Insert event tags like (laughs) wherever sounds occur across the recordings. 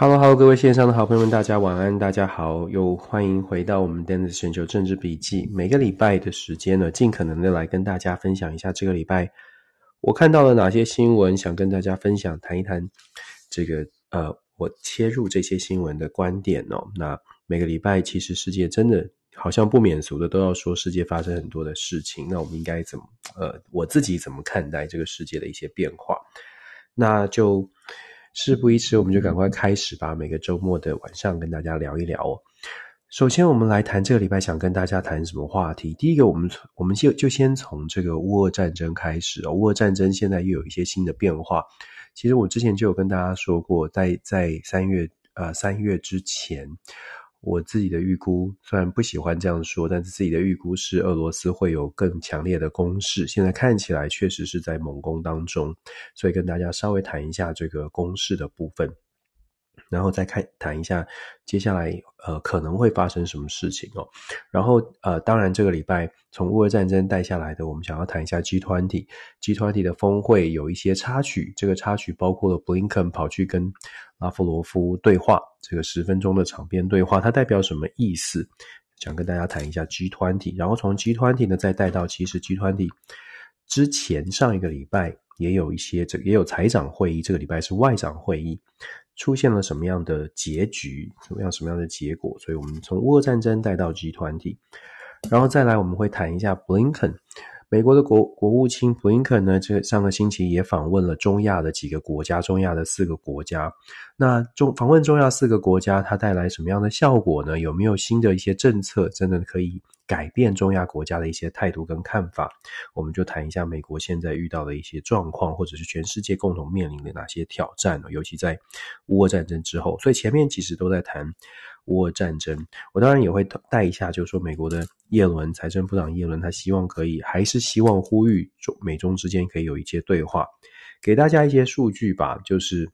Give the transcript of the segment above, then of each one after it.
Hello，Hello，各位线上的好朋友们，大家晚安，大家好，又欢迎回到我们 Dennis 全球政治笔记。每个礼拜的时间呢，尽可能的来跟大家分享一下这个礼拜我看到了哪些新闻，想跟大家分享，谈一谈这个呃，我切入这些新闻的观点哦。那每个礼拜其实世界真的好像不免俗的都要说世界发生很多的事情，那我们应该怎么呃，我自己怎么看待这个世界的一些变化？那就。事不宜迟，我们就赶快开始吧。每个周末的晚上跟大家聊一聊哦。首先，我们来谈这个礼拜想跟大家谈什么话题。第一个，我们我们就就先从这个乌俄战争开始哦。乌俄战争现在又有一些新的变化。其实我之前就有跟大家说过，在在三月呃三月之前。我自己的预估，虽然不喜欢这样说，但是自己的预估是俄罗斯会有更强烈的攻势。现在看起来确实是在猛攻当中，所以跟大家稍微谈一下这个攻势的部分。然后再看谈一下接下来呃可能会发生什么事情哦。然后呃当然这个礼拜从乌俄战争带下来的，我们想要谈一下 G20。G20 的峰会有一些插曲，这个插曲包括了布林肯跑去跟拉夫罗夫对话，这个十分钟的场边对话，它代表什么意思？想跟大家谈一下 G20。然后从 G20 呢再带到其实 G20 之前上一个礼拜也有一些这也有财长会议，这个礼拜是外长会议。出现了什么样的结局？什么样什么样的结果？所以我们从乌俄战争带到 G20，然后再来我们会谈一下布林肯。美国的国国务卿布林肯呢，这上个星期也访问了中亚的几个国家，中亚的四个国家。那中访问中亚四个国家，它带来什么样的效果呢？有没有新的一些政策，真的可以改变中亚国家的一些态度跟看法？我们就谈一下美国现在遇到的一些状况，或者是全世界共同面临的哪些挑战？尤其在乌俄战争之后，所以前面其实都在谈。乌俄战争，我当然也会带一下，就是说美国的叶伦财政部长叶伦，他希望可以，还是希望呼吁中美中之间可以有一些对话，给大家一些数据吧，就是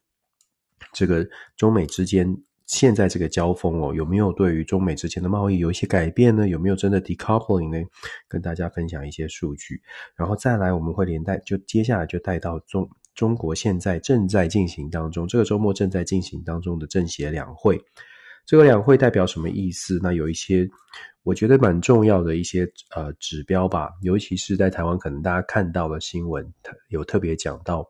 这个中美之间现在这个交锋哦，有没有对于中美之间的贸易有一些改变呢？有没有真的 decoupling 呢？跟大家分享一些数据，然后再来我们会连带就接下来就带到中中国现在正在进行当中，这个周末正在进行当中的政协两会。这个两会代表什么意思？那有一些我觉得蛮重要的一些呃指标吧，尤其是在台湾，可能大家看到了新闻，有特别讲到，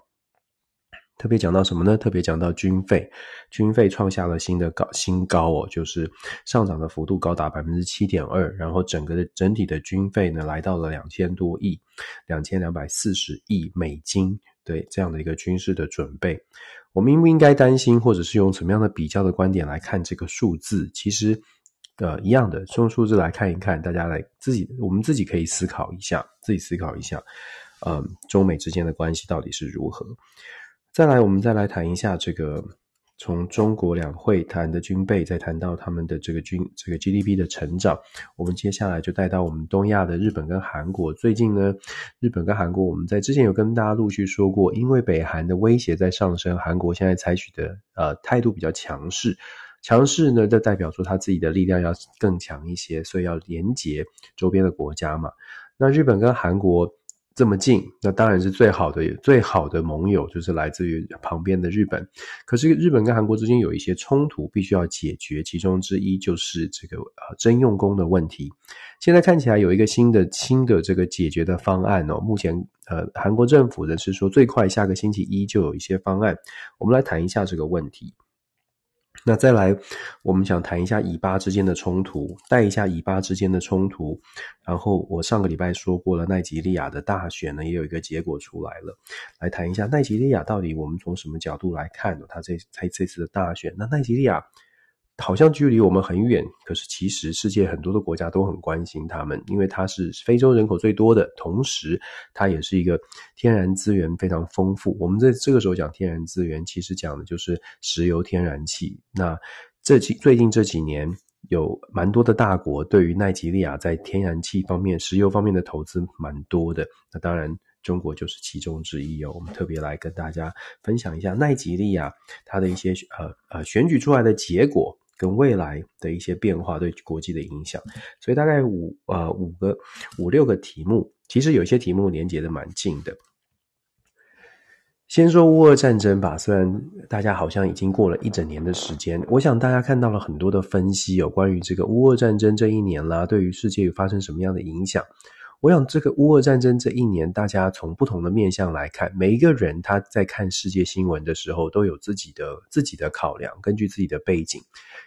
特别讲到什么呢？特别讲到军费，军费创下了新的高新高哦，就是上涨的幅度高达百分之七点二，然后整个的整体的军费呢来到了两千多亿，两千两百四十亿美金，对这样的一个军事的准备。我们应不应该担心，或者是用什么样的比较的观点来看这个数字？其实，呃，一样的，用数字来看一看，大家来自己，我们自己可以思考一下，自己思考一下，呃，中美之间的关系到底是如何？再来，我们再来谈一下这个。从中国两会谈的军备，再谈到他们的这个军这个 GDP 的成长，我们接下来就带到我们东亚的日本跟韩国。最近呢，日本跟韩国，我们在之前有跟大家陆续说过，因为北韩的威胁在上升，韩国现在采取的呃态度比较强势，强势呢，就代表说他自己的力量要更强一些，所以要连结周边的国家嘛。那日本跟韩国。这么近，那当然是最好的、最好的盟友，就是来自于旁边的日本。可是日本跟韩国之间有一些冲突，必须要解决，其中之一就是这个呃征用工的问题。现在看起来有一个新的新的这个解决的方案哦。目前呃韩国政府呢是说最快下个星期一就有一些方案。我们来谈一下这个问题。那再来，我们想谈一下以巴之间的冲突，带一下以巴之间的冲突。然后我上个礼拜说过了，奈及利亚的大选呢，也有一个结果出来了。来谈一下奈及利亚到底我们从什么角度来看呢？他这他这次的大选，那奈及利亚。好像距离我们很远，可是其实世界很多的国家都很关心他们，因为它是非洲人口最多的，同时它也是一个天然资源非常丰富。我们在这个时候讲天然资源，其实讲的就是石油、天然气。那这几最近这几年有蛮多的大国对于奈及利亚在天然气方面、石油方面的投资蛮多的。那当然，中国就是其中之一哦。我们特别来跟大家分享一下奈及利亚它的一些呃呃选举出来的结果。跟未来的一些变化对国际的影响，所以大概五呃五个五六个题目，其实有些题目连接的蛮近的。先说乌俄战争吧，虽然大家好像已经过了一整年的时间，我想大家看到了很多的分析，有关于这个乌俄战争这一年啦，对于世界有发生什么样的影响。我想，这个乌俄战争这一年，大家从不同的面向来看，每一个人他在看世界新闻的时候，都有自己的自己的考量，根据自己的背景。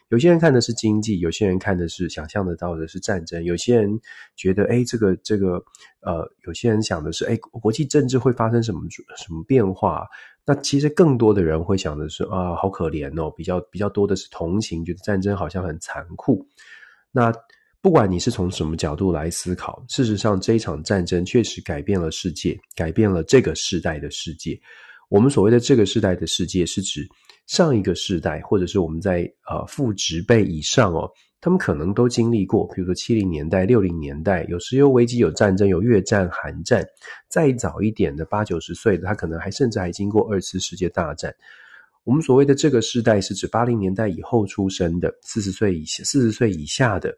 有些人看的是经济，有些人看的是想象得到的是战争，有些人觉得，哎，这个这个，呃，有些人想的是，哎，国际政治会发生什么什么变化？那其实更多的人会想的是，啊，好可怜哦，比较比较多的是同情，觉得战争好像很残酷。那。不管你是从什么角度来思考，事实上这一场战争确实改变了世界，改变了这个世代的世界。我们所谓的这个世代的世界，是指上一个世代，或者是我们在呃父执辈以上哦，他们可能都经历过，比如说七零年代、六零年代，有石油危机、有战争、有越战、韩战，再早一点的八九十岁的，他可能还甚至还经过二次世界大战。我们所谓的这个世代，是指八零年代以后出生的，四十岁以下、四十岁以下的，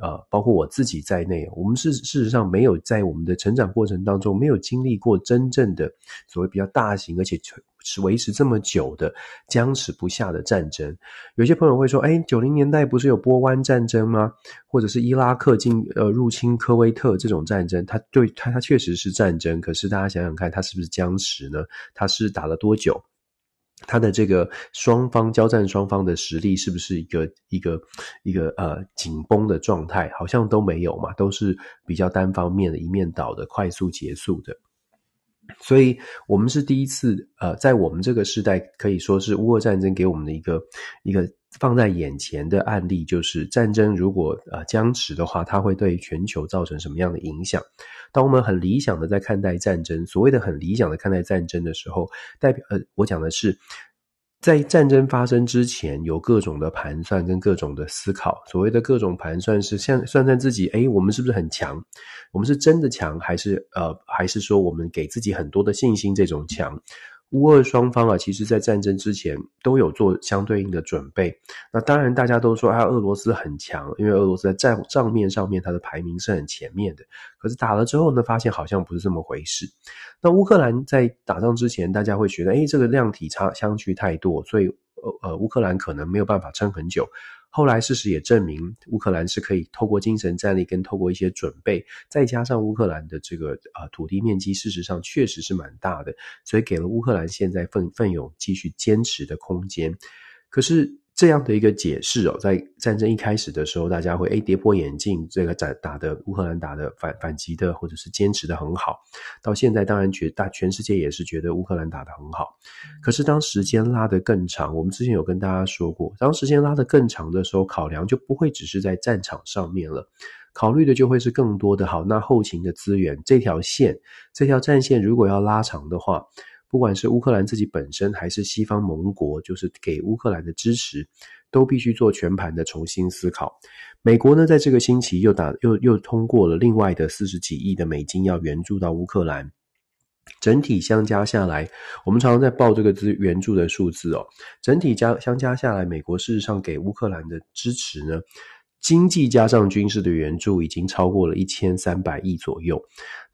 呃，包括我自己在内，我们是事实上没有在我们的成长过程当中，没有经历过真正的所谓比较大型，而且是维持这么久的僵持不下的战争。有些朋友会说：“哎，九零年代不是有波湾战争吗？或者是伊拉克进呃入侵科威特这种战争？它对它它确实是战争，可是大家想想看，它是不是僵持呢？它是打了多久？”他的这个双方交战双方的实力是不是一个一个一个呃紧绷的状态？好像都没有嘛，都是比较单方面的一面倒的快速结束的。所以，我们是第一次呃，在我们这个时代可以说是乌俄战争给我们的一个一个放在眼前的案例，就是战争如果呃僵持的话，它会对全球造成什么样的影响？当我们很理想的在看待战争，所谓的很理想的看待战争的时候，代表呃，我讲的是，在战争发生之前，有各种的盘算跟各种的思考。所谓的各种盘算是像算算自己，哎，我们是不是很强？我们是真的强，还是呃，还是说我们给自己很多的信心？这种强。乌俄双方啊，其实在战争之前都有做相对应的准备。那当然，大家都说啊，俄罗斯很强，因为俄罗斯在账账面上面它的排名是很前面的。可是打了之后呢，发现好像不是这么回事。那乌克兰在打仗之前，大家会觉得，哎，这个量体差相距太多，所以呃呃，乌克兰可能没有办法撑很久。后来事实也证明，乌克兰是可以透过精神战力跟透过一些准备，再加上乌克兰的这个呃土地面积，事实上确实是蛮大的，所以给了乌克兰现在奋奋勇继续坚持的空间。可是。这样的一个解释哦，在战争一开始的时候，大家会诶跌破眼镜，这个打打的乌克兰打的反反击的，或者是坚持的很好。到现在，当然觉大全世界也是觉得乌克兰打得很好。可是当时间拉得更长，我们之前有跟大家说过，当时间拉得更长的时候，考量就不会只是在战场上面了，考虑的就会是更多的好，那后勤的资源，这条线，这条战线如果要拉长的话。不管是乌克兰自己本身，还是西方盟国，就是给乌克兰的支持，都必须做全盘的重新思考。美国呢，在这个星期又打又又通过了另外的四十几亿的美金要援助到乌克兰，整体相加下来，我们常常在报这个资援助的数字哦，整体加相加下来，美国事实上给乌克兰的支持呢，经济加上军事的援助已经超过了一千三百亿左右。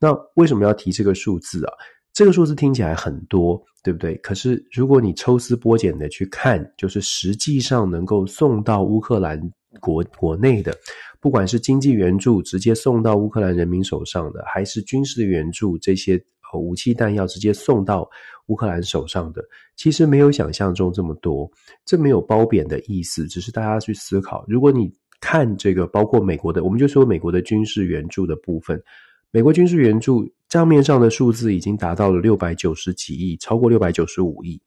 那为什么要提这个数字啊？这个数字听起来很多，对不对？可是如果你抽丝剥茧的去看，就是实际上能够送到乌克兰国国内的，不管是经济援助直接送到乌克兰人民手上的，还是军事援助，这些武器弹药直接送到乌克兰手上的，其实没有想象中这么多。这没有褒贬的意思，只是大家去思考。如果你看这个，包括美国的，我们就说美国的军事援助的部分。美国军事援助账面上的数字已经达到了六百九十几亿，超过六百九十五亿。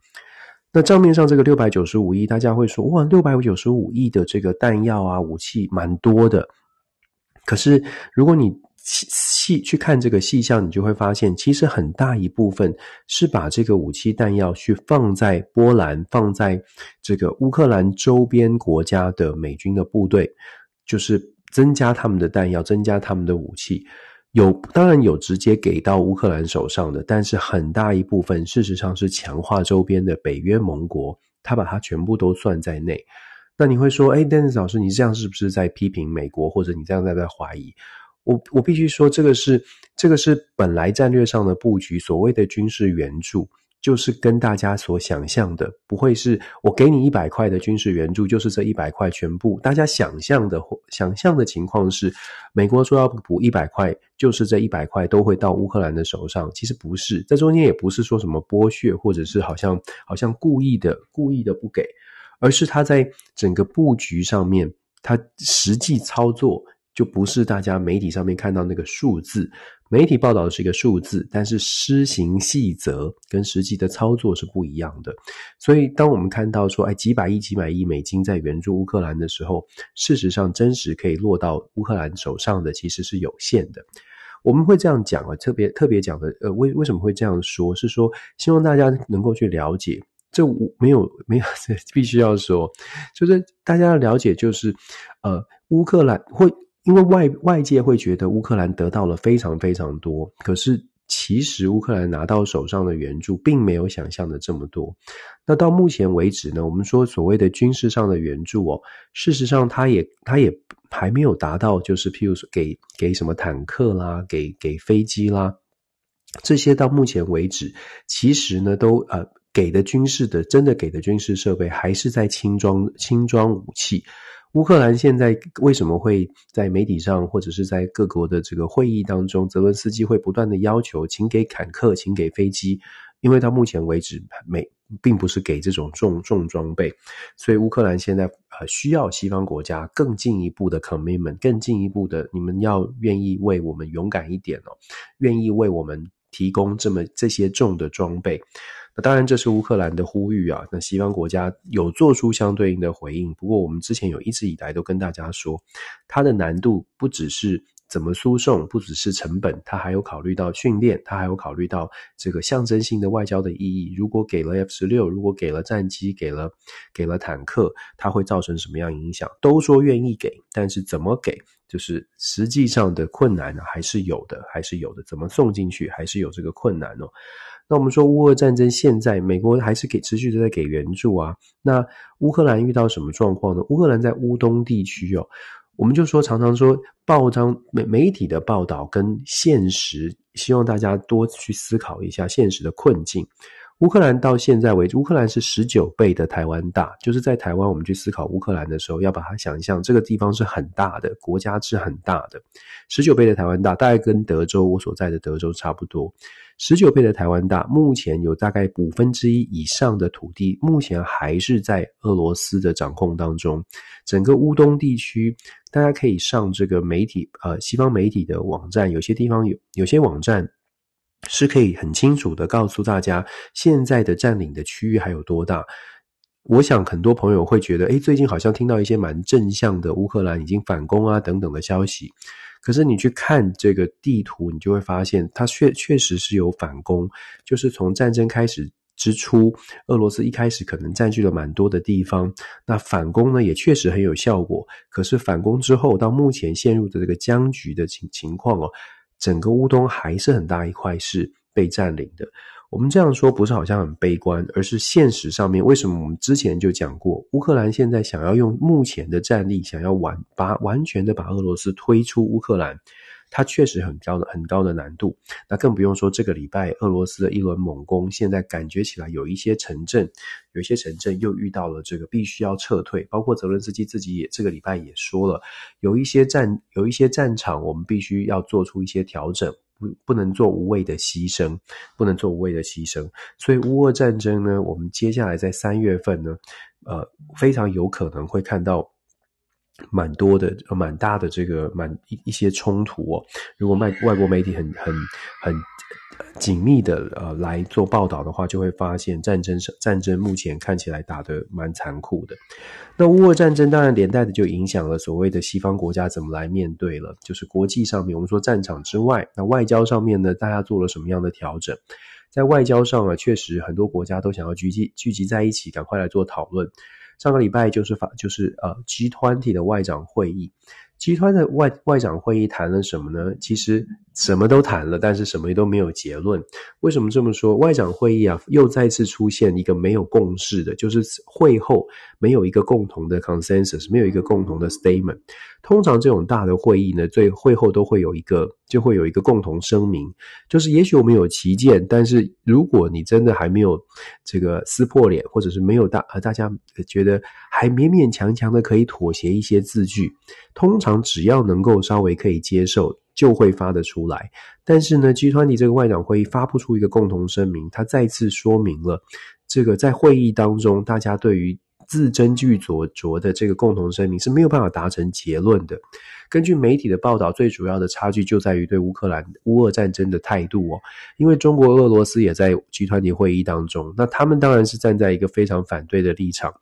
那账面上这个六百九十五亿，大家会说哇，六百九十五亿的这个弹药啊、武器蛮多的。可是如果你细细去看这个细项，你就会发现，其实很大一部分是把这个武器弹药去放在波兰、放在这个乌克兰周边国家的美军的部队，就是增加他们的弹药，增加他们的武器。有，当然有直接给到乌克兰手上的，但是很大一部分事实上是强化周边的北约盟国，他把它全部都算在内。那你会说，哎，Dennis 老师，你这样是不是在批评美国，或者你这样在在怀疑？我我必须说，这个是这个是本来战略上的布局，所谓的军事援助。就是跟大家所想象的，不会是我给你一百块的军事援助，就是这一百块全部。大家想象的想象的情况是，美国说要补一百块，就是这一百块都会到乌克兰的手上。其实不是，在中间也不是说什么剥削，或者是好像好像故意的故意的不给，而是他在整个布局上面，他实际操作。就不是大家媒体上面看到那个数字，媒体报道的是一个数字，但是施行细则跟实际的操作是不一样的。所以，当我们看到说，哎，几百亿、几百亿美金在援助乌克兰的时候，事实上真实可以落到乌克兰手上的其实是有限的。我们会这样讲啊，特别特别讲的，呃，为为什么会这样说？是说希望大家能够去了解，这我没有没有，这 (laughs) 必须要说，就是大家要了解，就是呃，乌克兰会。因为外外界会觉得乌克兰得到了非常非常多，可是其实乌克兰拿到手上的援助并没有想象的这么多。那到目前为止呢，我们说所谓的军事上的援助哦，事实上它也它也还没有达到，就是譬如说给给什么坦克啦，给给飞机啦，这些到目前为止，其实呢都呃给的军事的真的给的军事设备还是在轻装轻装武器。乌克兰现在为什么会在媒体上或者是在各国的这个会议当中，泽伦斯基会不断的要求，请给坦克，请给飞机，因为到目前为止，美并不是给这种重重装备，所以乌克兰现在呃需要西方国家更进一步的 commitment，更进一步的，你们要愿意为我们勇敢一点哦，愿意为我们提供这么这些重的装备。那当然，这是乌克兰的呼吁啊。那西方国家有做出相对应的回应。不过，我们之前有一直以来都跟大家说，它的难度不只是怎么输送，不只是成本，它还有考虑到训练，它还有考虑到这个象征性的外交的意义。如果给了 F 十六，如果给了战机，给了给了坦克，它会造成什么样影响？都说愿意给，但是怎么给，就是实际上的困难呢，还是有的，还是有的。怎么送进去，还是有这个困难哦。那我们说乌俄战争，现在美国还是给持续的在给援助啊。那乌克兰遇到什么状况呢？乌克兰在乌东地区哦，我们就说常常说报章媒媒体的报道跟现实，希望大家多去思考一下现实的困境。乌克兰到现在为止，乌克兰是十九倍的台湾大，就是在台湾我们去思考乌克兰的时候，要把它想象这个地方是很大的，国家是很大的，十九倍的台湾大，大概跟德州我所在的德州差不多。十九倍的台湾大，目前有大概五分之一以上的土地，目前还是在俄罗斯的掌控当中。整个乌东地区，大家可以上这个媒体，呃，西方媒体的网站，有些地方有，有些网站是可以很清楚的告诉大家现在的占领的区域还有多大。我想很多朋友会觉得，诶，最近好像听到一些蛮正向的乌克兰已经反攻啊等等的消息。可是你去看这个地图，你就会发现，它确确实是有反攻。就是从战争开始之初，俄罗斯一开始可能占据了蛮多的地方，那反攻呢也确实很有效果。可是反攻之后，到目前陷入的这个僵局的情情况哦，整个乌东还是很大一块是被占领的。我们这样说不是好像很悲观，而是现实上面，为什么我们之前就讲过，乌克兰现在想要用目前的战力，想要完把完全的把俄罗斯推出乌克兰，它确实很高的很高的难度。那更不用说这个礼拜俄罗斯的一轮猛攻，现在感觉起来有一些城镇，有一些城镇又遇到了这个必须要撤退，包括泽伦斯基自己也这个礼拜也说了，有一些战有一些战场，我们必须要做出一些调整。不不能做无谓的牺牲，不能做无谓的牺牲。所以乌俄战争呢，我们接下来在三月份呢，呃，非常有可能会看到蛮多的、蛮大的这个蛮一一些冲突哦。如果外外国媒体很很很。紧密的呃来做报道的话，就会发现战争是战争目前看起来打得蛮残酷的。那乌俄战争当然连带的就影响了所谓的西方国家怎么来面对了，就是国际上面我们说战场之外，那外交上面呢，大家做了什么样的调整？在外交上啊，确实很多国家都想要聚集聚集在一起，赶快来做讨论。上个礼拜就是法就是呃 G20 的外长会议。集团的外外长会议谈了什么呢？其实什么都谈了，但是什么都没有结论。为什么这么说？外长会议啊，又再次出现一个没有共识的，就是会后没有一个共同的 consensus，没有一个共同的 statement。通常这种大的会议呢，最会后都会有一个，就会有一个共同声明，就是也许我们有歧见，但是如果你真的还没有这个撕破脸，或者是没有大呃大家觉得还勉勉强强的可以妥协一些字句，通常只要能够稍微可以接受，就会发得出来。但是呢集团里这个外长会议发布出一个共同声明，他再次说明了这个在会议当中大家对于。字斟句酌酌的这个共同声明是没有办法达成结论的。根据媒体的报道，最主要的差距就在于对乌克兰乌俄战争的态度哦。因为中国、俄罗斯也在集团体会议当中，那他们当然是站在一个非常反对的立场。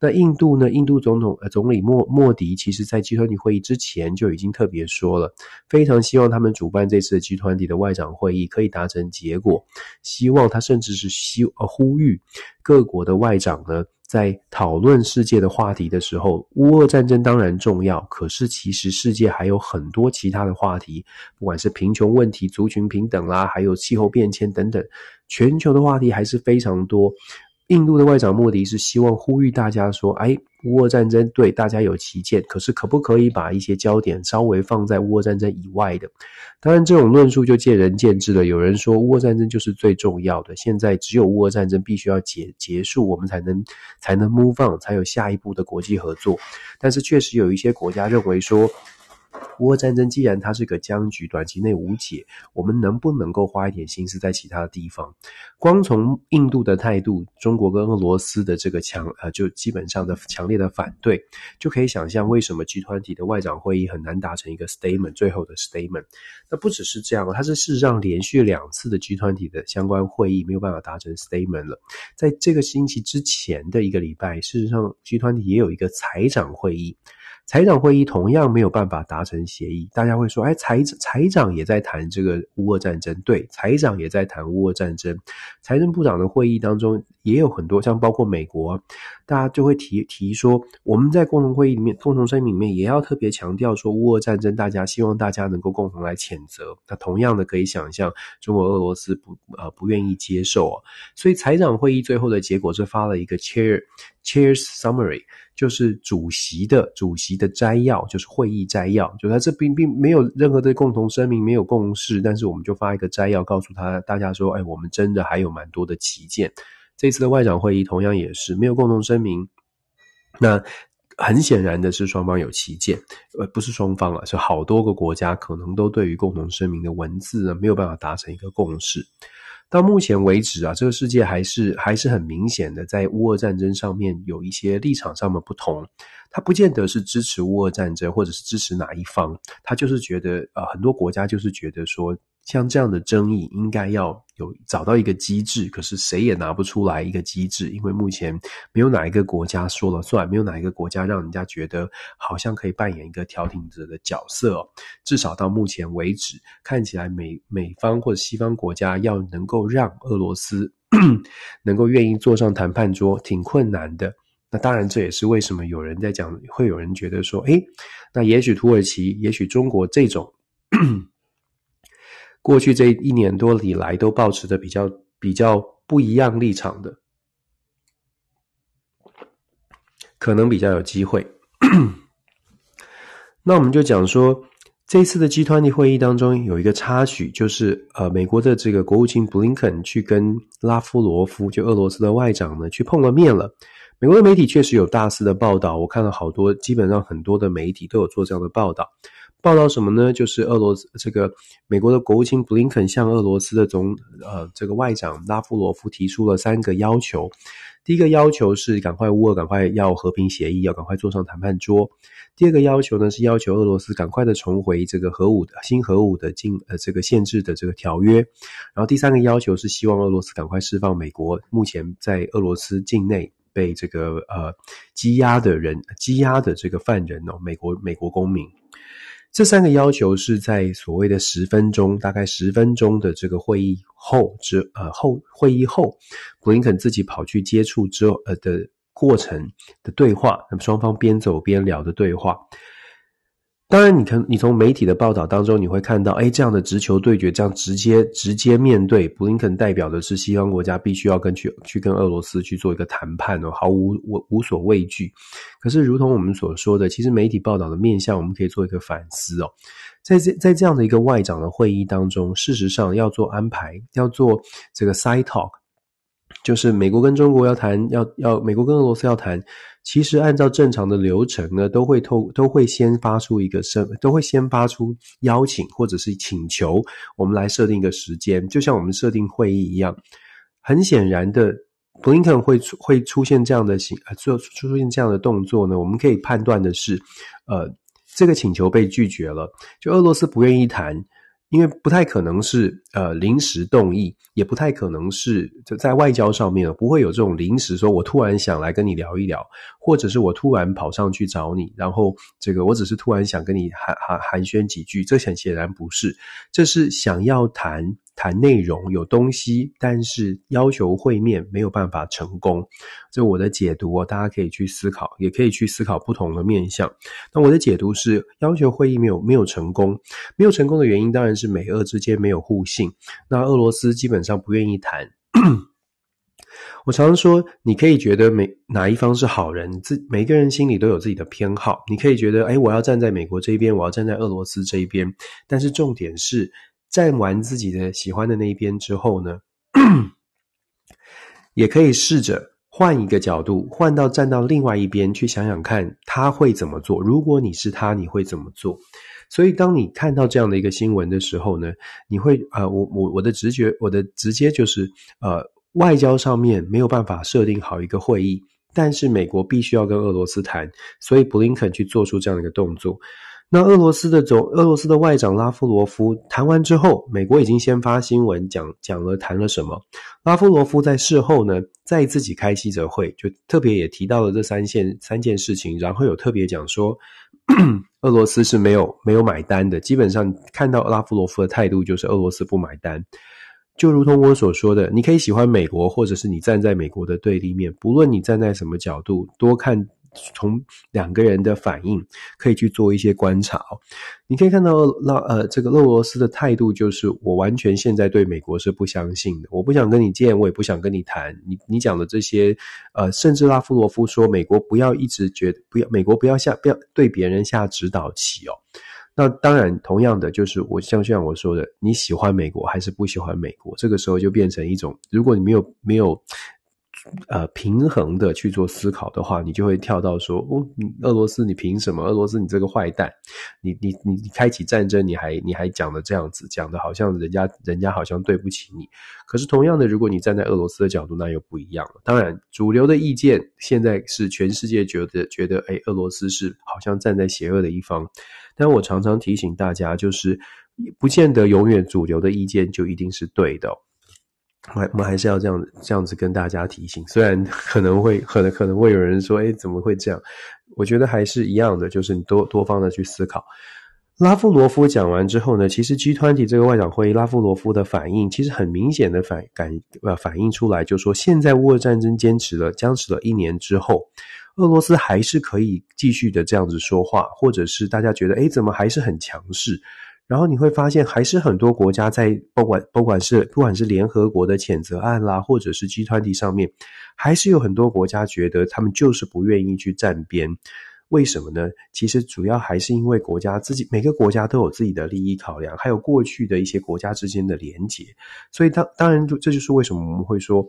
那印度呢？印度总统呃总理莫莫迪，其实在集团体会议之前就已经特别说了，非常希望他们主办这次集团体的外长会议可以达成结果。希望他甚至是希呃呼吁各国的外长呢。在讨论世界的话题的时候，乌俄战争当然重要，可是其实世界还有很多其他的话题，不管是贫穷问题、族群平等啦，还有气候变迁等等，全球的话题还是非常多。印度的外长莫迪是希望呼吁大家说：“哎，乌俄战争对大家有歧见，可是可不可以把一些焦点稍微放在乌俄战争以外的？”当然，这种论述就见仁见智了。有人说乌俄战争就是最重要的，现在只有乌俄战争必须要结结束，我们才能才能 move on，才有下一步的国际合作。但是，确实有一些国家认为说。乌俄战争既然它是个僵局，短期内无解，我们能不能够花一点心思在其他的地方？光从印度的态度，中国跟俄罗斯的这个强呃，就基本上的强烈的反对，就可以想象为什么集团体的外长会议很难达成一个 statement，最后的 statement。那不只是这样，它是事实上连续两次的集团体的相关会议没有办法达成 statement 了。在这个星期之前的一个礼拜，事实上集团体也有一个财长会议。财长会议同样没有办法达成协议，大家会说：“哎，财财长也在谈这个乌俄战争，对，财长也在谈乌俄战争。财政部长的会议当中也有很多，像包括美国，大家就会提提说，我们在共同会议里面、共同声明里面也要特别强调说，乌俄战争，大家希望大家能够共同来谴责。那同样的可以想象，中国、俄罗斯不呃不愿意接受，所以财长会议最后的结果是发了一个 chair chairs summary。”就是主席的主席的摘要，就是会议摘要，就他这并并没有任何的共同声明，没有共识，但是我们就发一个摘要，告诉他大家说，哎，我们真的还有蛮多的旗舰。这次的外长会议同样也是没有共同声明，那很显然的是双方有旗舰，呃，不是双方啊，是好多个国家可能都对于共同声明的文字呢没有办法达成一个共识。到目前为止啊，这个世界还是还是很明显的，在乌俄战争上面有一些立场上的不同。他不见得是支持乌俄战争，或者是支持哪一方，他就是觉得，啊，很多国家就是觉得说。像这样的争议，应该要有找到一个机制，可是谁也拿不出来一个机制，因为目前没有哪一个国家说了算，没有哪一个国家让人家觉得好像可以扮演一个调停者的角色。至少到目前为止，看起来美美方或者西方国家要能够让俄罗斯 (coughs) 能够愿意坐上谈判桌，挺困难的。那当然，这也是为什么有人在讲，会有人觉得说，诶，那也许土耳其，也许中国这种。过去这一年多以来，都保持着比较比较不一样立场的，可能比较有机会。那我们就讲说，这次的 G20 会议当中有一个插曲，就是呃，美国的这个国务卿布林肯去跟拉夫罗夫，就俄罗斯的外长呢，去碰了面了。美国的媒体确实有大肆的报道，我看了好多，基本上很多的媒体都有做这样的报道。报道什么呢？就是俄罗斯这个美国的国务卿布林肯向俄罗斯的总呃这个外长拉夫罗夫提出了三个要求。第一个要求是赶快乌俄赶快要和平协议，要赶快坐上谈判桌。第二个要求呢是要求俄罗斯赶快的重回这个核武的新核武的禁呃这个限制的这个条约。然后第三个要求是希望俄罗斯赶快释放美国目前在俄罗斯境内被这个呃羁押的人羁押的这个犯人哦，美国美国公民。这三个要求是在所谓的十分钟，大概十分钟的这个会议后之呃后会议后，布林肯自己跑去接触之后呃的过程的对话，那么双方边走边聊的对话。当然，你看，你从媒体的报道当中，你会看到，哎，这样的直球对决，这样直接直接面对，布林肯代表的是西方国家必须要跟去去跟俄罗斯去做一个谈判哦，毫无无无所畏惧。可是，如同我们所说的，其实媒体报道的面向，我们可以做一个反思哦。在这在这样的一个外长的会议当中，事实上要做安排，要做这个 side talk，就是美国跟中国要谈，要要美国跟俄罗斯要谈。其实按照正常的流程呢，都会透都会先发出一个声，都会先发出邀请或者是请求，我们来设定一个时间，就像我们设定会议一样。很显然的，布林肯会出会出现这样的行，做出现这样的动作呢，我们可以判断的是，呃，这个请求被拒绝了，就俄罗斯不愿意谈。因为不太可能是呃临时动意，也不太可能是就在外交上面不会有这种临时说，我突然想来跟你聊一聊，或者是我突然跑上去找你，然后这个我只是突然想跟你寒寒寒暄几句，这很显然不是，这是想要谈。谈内容有东西，但是要求会面没有办法成功，这我的解读哦，大家可以去思考，也可以去思考不同的面向。那我的解读是，要求会议没有没有成功，没有成功的原因当然是美俄之间没有互信。那俄罗斯基本上不愿意谈。(coughs) 我常常说，你可以觉得每哪一方是好人，自每个人心里都有自己的偏好。你可以觉得，哎，我要站在美国这一边，我要站在俄罗斯这一边。但是重点是。站完自己的喜欢的那一边之后呢，也可以试着换一个角度，换到站到另外一边去想想看他会怎么做。如果你是他，你会怎么做？所以当你看到这样的一个新闻的时候呢，你会、呃，我我我的直觉，我的直接就是呃，外交上面没有办法设定好一个会议，但是美国必须要跟俄罗斯谈，所以布林肯去做出这样的一个动作。那俄罗斯的总，俄罗斯的外长拉夫罗夫谈完之后，美国已经先发新闻讲讲了谈了什么。拉夫罗夫在事后呢，再自己开记者会，就特别也提到了这三件三件事情，然后有特别讲说，(coughs) 俄罗斯是没有没有买单的。基本上看到拉夫罗夫的态度就是俄罗斯不买单，就如同我所说的，你可以喜欢美国，或者是你站在美国的对立面，不论你站在什么角度，多看。从两个人的反应可以去做一些观察。你可以看到，那呃，这个俄罗斯的态度就是，我完全现在对美国是不相信的，我不想跟你见，我也不想跟你谈。你你讲的这些，呃，甚至拉夫罗夫说，美国不要一直觉得不要，美国不要下不要对别人下指导棋哦。那当然，同样的就是我像像我说的，你喜欢美国还是不喜欢美国？这个时候就变成一种，如果你没有没有。呃，平衡的去做思考的话，你就会跳到说，哦，俄罗斯，你凭什么？俄罗斯，你这个坏蛋，你你你你开启战争，你还你还讲的这样子，讲的好像人家人家好像对不起你。可是同样的，如果你站在俄罗斯的角度，那又不一样了。当然，主流的意见现在是全世界觉得觉得，哎，俄罗斯是好像站在邪恶的一方。但我常常提醒大家，就是不见得永远主流的意见就一定是对的。我们还是要这样这样子跟大家提醒，虽然可能会可能可能会有人说，诶，怎么会这样？我觉得还是一样的，就是你多多方的去思考。拉夫罗夫讲完之后呢，其实 G20 这个外长会议，拉夫罗夫的反应其实很明显的反感呃反映出来，就是说现在乌俄战争坚持了僵持了一年之后，俄罗斯还是可以继续的这样子说话，或者是大家觉得，诶，怎么还是很强势？然后你会发现，还是很多国家在不管不管是不管是联合国的谴责案啦，或者是集团体上面，还是有很多国家觉得他们就是不愿意去站边。为什么呢？其实主要还是因为国家自己每个国家都有自己的利益考量，还有过去的一些国家之间的连结。所以当当然，这就是为什么我们会说，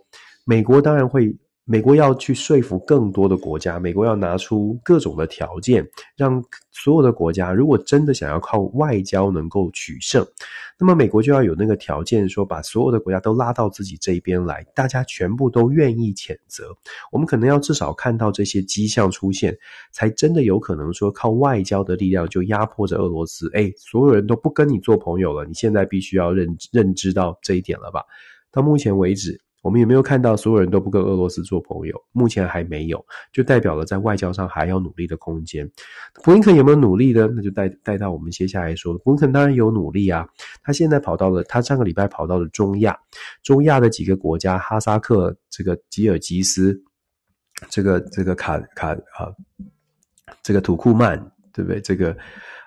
美国当然会。美国要去说服更多的国家，美国要拿出各种的条件，让所有的国家，如果真的想要靠外交能够取胜，那么美国就要有那个条件，说把所有的国家都拉到自己这边来，大家全部都愿意谴责。我们可能要至少看到这些迹象出现，才真的有可能说靠外交的力量就压迫着俄罗斯。诶，所有人都不跟你做朋友了，你现在必须要认认知到这一点了吧？到目前为止。我们有没有看到所有人都不跟俄罗斯做朋友？目前还没有，就代表了在外交上还要努力的空间。布林肯有没有努力呢？那就带带到我们接下来说，布林肯当然有努力啊。他现在跑到了，他上个礼拜跑到了中亚，中亚的几个国家，哈萨克、这个吉尔吉斯、这个这个卡卡啊，这个土库曼，对不对？这个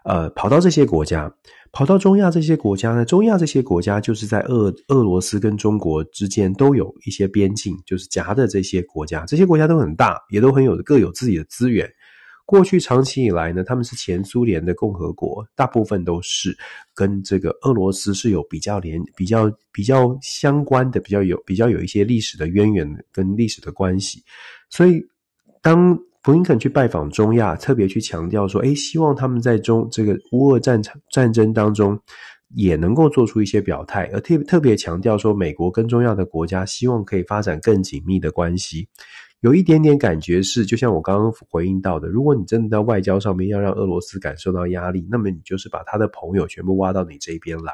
呃，跑到这些国家，跑到中亚这些国家呢，中亚这些国家就是在俄俄罗斯跟中国之间都有一些边境，就是夹的这些国家，这些国家都很大，也都很有各有自己的资源。过去长期以来呢，他们是前苏联的共和国，大部分都是跟这个俄罗斯是有比较连、比较比较相关的、比较有比较有一些历史的渊源跟历史的关系。所以，当布林肯去拜访中亚，特别去强调说，诶，希望他们在中这个乌俄战场战争当中也能够做出一些表态，而特特别强调说，美国跟中亚的国家希望可以发展更紧密的关系。有一点点感觉是，就像我刚刚回应到的，如果你真的在外交上面要让俄罗斯感受到压力，那么你就是把他的朋友全部挖到你这边来，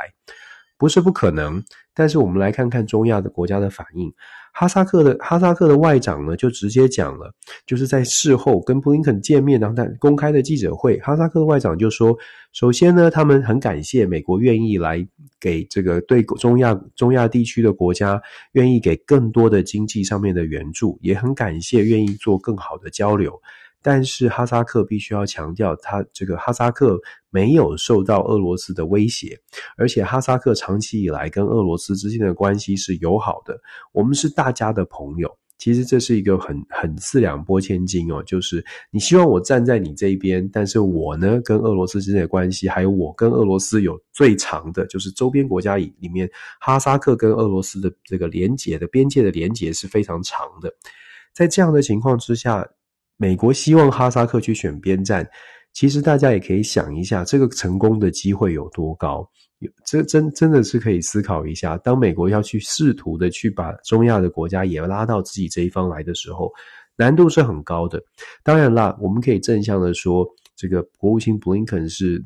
不是不可能。但是我们来看看中亚的国家的反应。哈萨克的哈萨克的外长呢，就直接讲了，就是在事后跟布林肯见面，然后在公开的记者会，哈萨克外长就说，首先呢，他们很感谢美国愿意来给这个对中亚中亚地区的国家愿意给更多的经济上面的援助，也很感谢愿意做更好的交流。但是哈萨克必须要强调，他这个哈萨克没有受到俄罗斯的威胁，而且哈萨克长期以来跟俄罗斯之间的关系是友好的，我们是大家的朋友。其实这是一个很很四两拨千斤哦，就是你希望我站在你这一边，但是我呢跟俄罗斯之间的关系，还有我跟俄罗斯有最长的，就是周边国家里里面，哈萨克跟俄罗斯的这个连结的边界的连结是非常长的，在这样的情况之下。美国希望哈萨克去选边站，其实大家也可以想一下，这个成功的机会有多高？有这真真的是可以思考一下。当美国要去试图的去把中亚的国家也拉到自己这一方来的时候，难度是很高的。当然啦，我们可以正向的说，这个国务卿布林肯是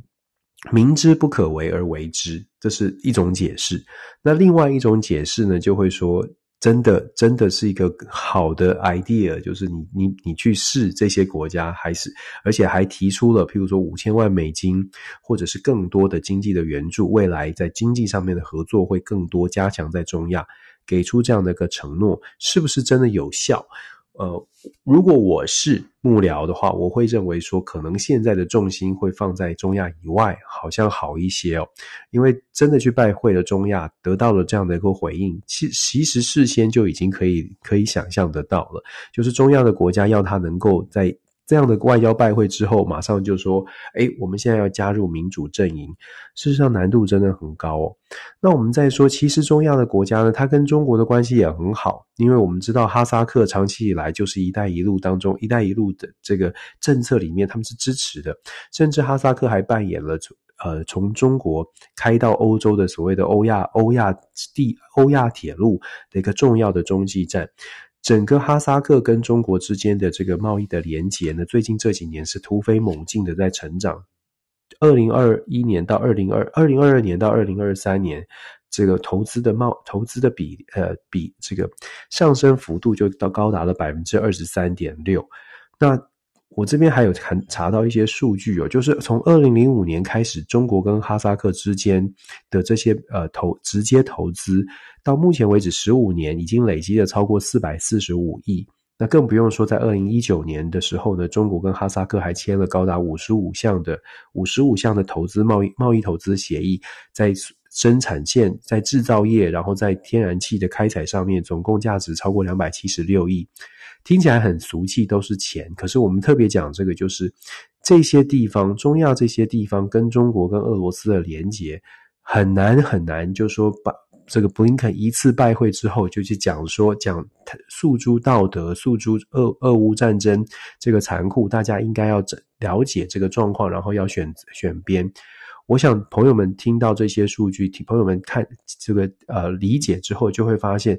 明知不可为而为之，这是一种解释。那另外一种解释呢，就会说。真的，真的是一个好的 idea，就是你，你，你去试这些国家，还是而且还提出了，譬如说五千万美金，或者是更多的经济的援助，未来在经济上面的合作会更多加强在中亚，给出这样的一个承诺，是不是真的有效？呃，如果我是幕僚的话，我会认为说，可能现在的重心会放在中亚以外，好像好一些哦。因为真的去拜会了中亚，得到了这样的一个回应，其其实事先就已经可以可以想象得到了，就是中亚的国家要他能够在。这样的外交拜会之后，马上就说：“哎，我们现在要加入民主阵营。”事实上，难度真的很高哦。那我们再说，其实中亚的国家呢，它跟中国的关系也很好，因为我们知道哈萨克长期以来就是“一带一路”当中“一带一路”的这个政策里面，他们是支持的，甚至哈萨克还扮演了呃从中国开到欧洲的所谓的欧亚欧亚地欧亚铁路的一个重要的中继站。整个哈萨克跟中国之间的这个贸易的连接呢，最近这几年是突飞猛进的在成长。二零二一年到二零二二零二二年到二零二三年，这个投资的贸投资的比呃比这个上升幅度就到高达了百分之二十三点六。那我这边还有看查到一些数据哦，就是从二零零五年开始，中国跟哈萨克之间的这些呃投直接投资，到目前为止十五年已经累积了超过四百四十五亿。那更不用说在二零一九年的时候呢，中国跟哈萨克还签了高达五十五项的五十五项的投资贸易贸易投资协议，在生产线、在制造业，然后在天然气的开采上面，总共价值超过两百七十六亿。听起来很俗气，都是钱。可是我们特别讲这个，就是这些地方，中亚这些地方跟中国跟俄罗斯的连结很难很难，就说把这个布林肯一次拜会之后，就去讲说讲诉诸道德，诉诸俄俄乌战争这个残酷，大家应该要了解这个状况，然后要选选边。我想朋友们听到这些数据，听朋友们看这个呃理解之后，就会发现。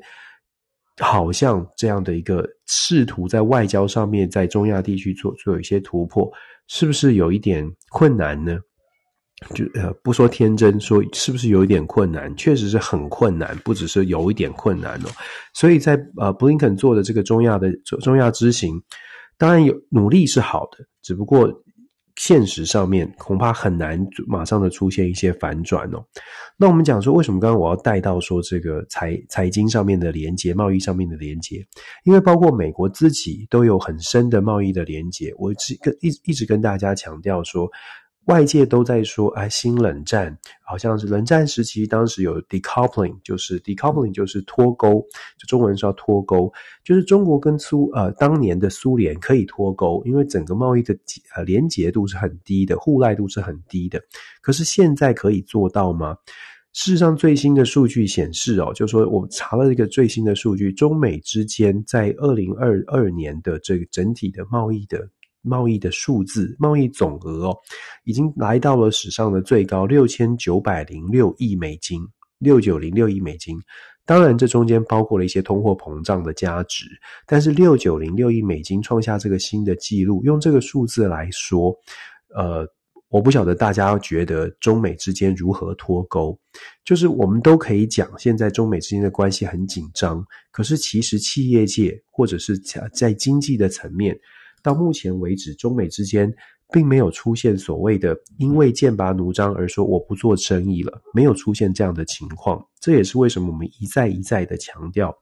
好像这样的一个试图在外交上面，在中亚地区做做一些突破，是不是有一点困难呢？就呃，不说天真，说是不是有一点困难？确实是很困难，不只是有一点困难哦。所以在呃布林肯做的这个中亚的中亚之行，当然有努力是好的，只不过。现实上面恐怕很难马上的出现一些反转哦。那我们讲说，为什么刚刚我要带到说这个财财经上面的连接、贸易上面的连接？因为包括美国自己都有很深的贸易的连接。我一跟一一直跟大家强调说，外界都在说，哎，新冷战好像是冷战时期，当时有 decoupling，就是 decoupling 就是脱钩，就中文说脱钩，就是中国跟苏呃当年的苏联可以脱钩，因为整个贸易的呃连结度是很低的，互赖度是很低的。可是现在可以做到吗？事实上，最新的数据显示哦，就是说我查了一个最新的数据，中美之间在二零二二年的这个整体的贸易的。贸易的数字，贸易总额哦，已经来到了史上的最高六千九百零六亿美金，六九零六亿美金。当然，这中间包括了一些通货膨胀的加值，但是六九零六亿美金创下这个新的纪录。用这个数字来说，呃，我不晓得大家觉得中美之间如何脱钩。就是我们都可以讲，现在中美之间的关系很紧张，可是其实企业界或者是在经济的层面。到目前为止，中美之间并没有出现所谓的因为剑拔弩张而说我不做生意了，没有出现这样的情况。这也是为什么我们一再一再的强调，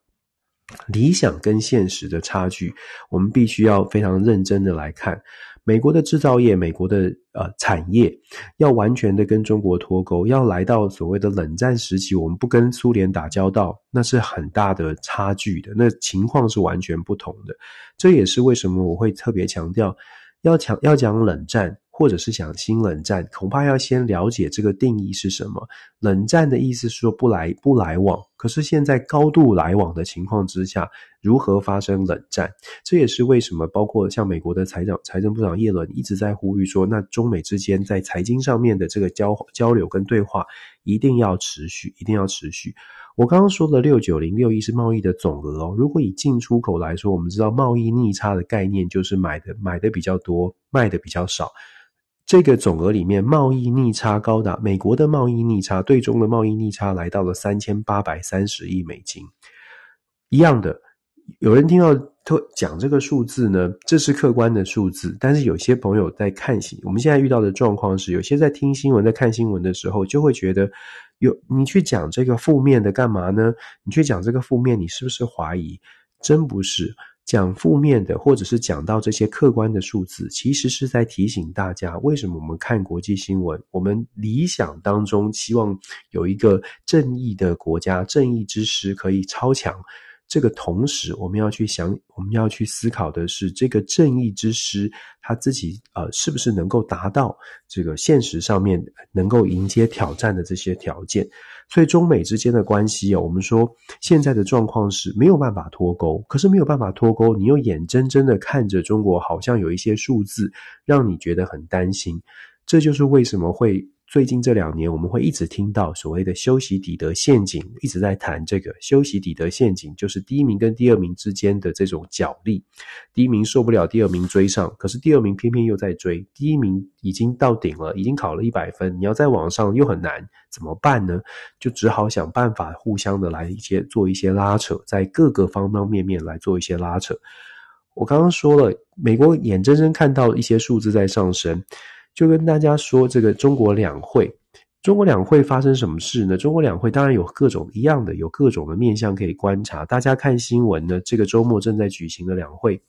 理想跟现实的差距，我们必须要非常认真的来看。美国的制造业，美国的呃产业，要完全的跟中国脱钩，要来到所谓的冷战时期，我们不跟苏联打交道，那是很大的差距的，那情况是完全不同的。这也是为什么我会特别强调，要强要讲冷战。或者是想新冷战，恐怕要先了解这个定义是什么。冷战的意思是说不来不来往，可是现在高度来往的情况之下，如何发生冷战？这也是为什么包括像美国的财长财政部长耶伦一直在呼吁说，那中美之间在财经上面的这个交交流跟对话一定要持续，一定要持续。我刚刚说的六九零六亿是贸易的总额哦。如果以进出口来说，我们知道贸易逆差的概念就是买的买的比较多，卖的比较少。这个总额里面，贸易逆差高达美国的贸易逆差，对中的贸易逆差来到了三千八百三十亿美金。一样的，有人听到他讲这个数字呢，这是客观的数字，但是有些朋友在看新，我们现在遇到的状况是，有些在听新闻、在看新闻的时候，就会觉得有你去讲这个负面的干嘛呢？你去讲这个负面，你是不是怀疑？真不是。讲负面的，或者是讲到这些客观的数字，其实是在提醒大家，为什么我们看国际新闻，我们理想当中希望有一个正义的国家，正义之师可以超强。这个同时，我们要去想，我们要去思考的是，这个正义之师他自己呃，是不是能够达到这个现实上面能够迎接挑战的这些条件？所以，中美之间的关系啊，我们说现在的状况是没有办法脱钩，可是没有办法脱钩，你又眼睁睁的看着中国好像有一些数字让你觉得很担心，这就是为什么会。最近这两年，我们会一直听到所谓的修昔底德陷阱，一直在谈这个修昔底德陷阱，就是第一名跟第二名之间的这种角力。第一名受不了第二名追上，可是第二名偏偏又在追，第一名已经到顶了，已经考了一百分，你要再往上又很难，怎么办呢？就只好想办法互相的来一些做一些拉扯，在各个方方面面来做一些拉扯。我刚刚说了，美国眼睁睁看到一些数字在上升。就跟大家说，这个中国两会，中国两会发生什么事呢？中国两会当然有各种一样的，有各种的面向可以观察。大家看新闻呢，这个周末正在举行的两会，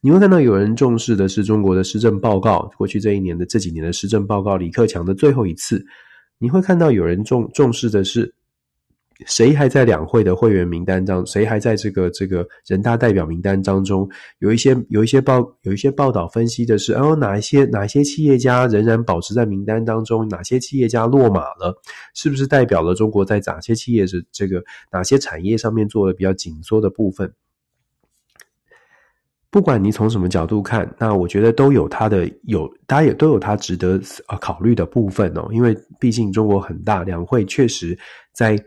你会看到有人重视的是中国的施政报告，过去这一年的这几年的施政报告，李克强的最后一次，你会看到有人重重视的是。谁还在两会的会员名单当？谁还在这个这个人大代表名单当中？有一些有一些报有一些报道分析的是，哦，哪一些哪些企业家仍然保持在名单当中？哪些企业家落马了？是不是代表了中国在哪些企业是这个哪些产业上面做的比较紧缩的部分？不管你从什么角度看，那我觉得都有它的有，大家也都有它值得呃考虑的部分哦。因为毕竟中国很大，两会确实在。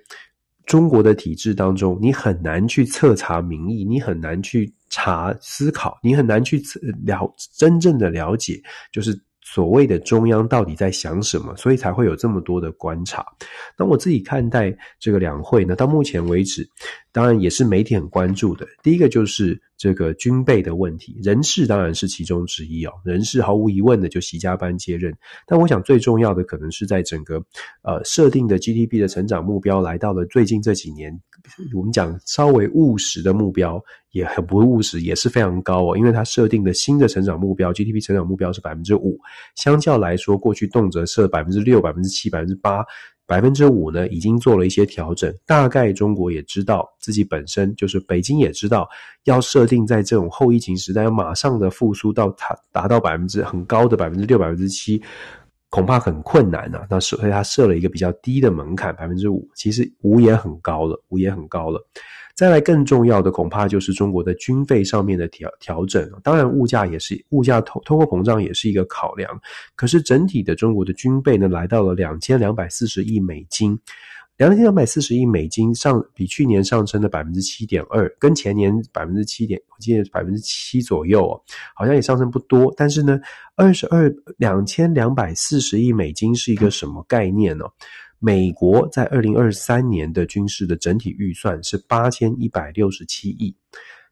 中国的体制当中，你很难去彻查民意，你很难去查思考，你很难去了真正的了解，就是所谓的中央到底在想什么，所以才会有这么多的观察。那我自己看待这个两会呢，到目前为止，当然也是媒体很关注的。第一个就是这个军备的问题，人事当然是其中之一哦。人事毫无疑问的就习家班接任，但我想最重要的可能是在整个呃设定的 GDP 的成长目标来到了最近这几年，我们讲稍微务实的目标也很不务实，也是非常高哦。因为它设定的新的成长目标 GDP 成长目标是百分之五，相较来说过去动辄设百分之六、百分之七、百分之八。百分之五呢，已经做了一些调整。大概中国也知道自己本身就是北京也知道，要设定在这种后疫情时代要马上的复苏到它达到百分之很高的百分之六、百分之七，恐怕很困难啊。那所以他设了一个比较低的门槛，百分之五，其实五也很高了，五也很高了。再来更重要的，恐怕就是中国的军费上面的调调整。当然，物价也是物价通通货膨胀也是一个考量。可是整体的中国的军备呢，来到了两千两百四十亿美金，两千两百四十亿美金上比去年上升了百分之七点二，跟前年百分之七点，我记得百分之七左右哦，好像也上升不多。但是呢，二十二两千两百四十亿美金是一个什么概念呢？美国在二零二三年的军事的整体预算是八千一百六十七亿，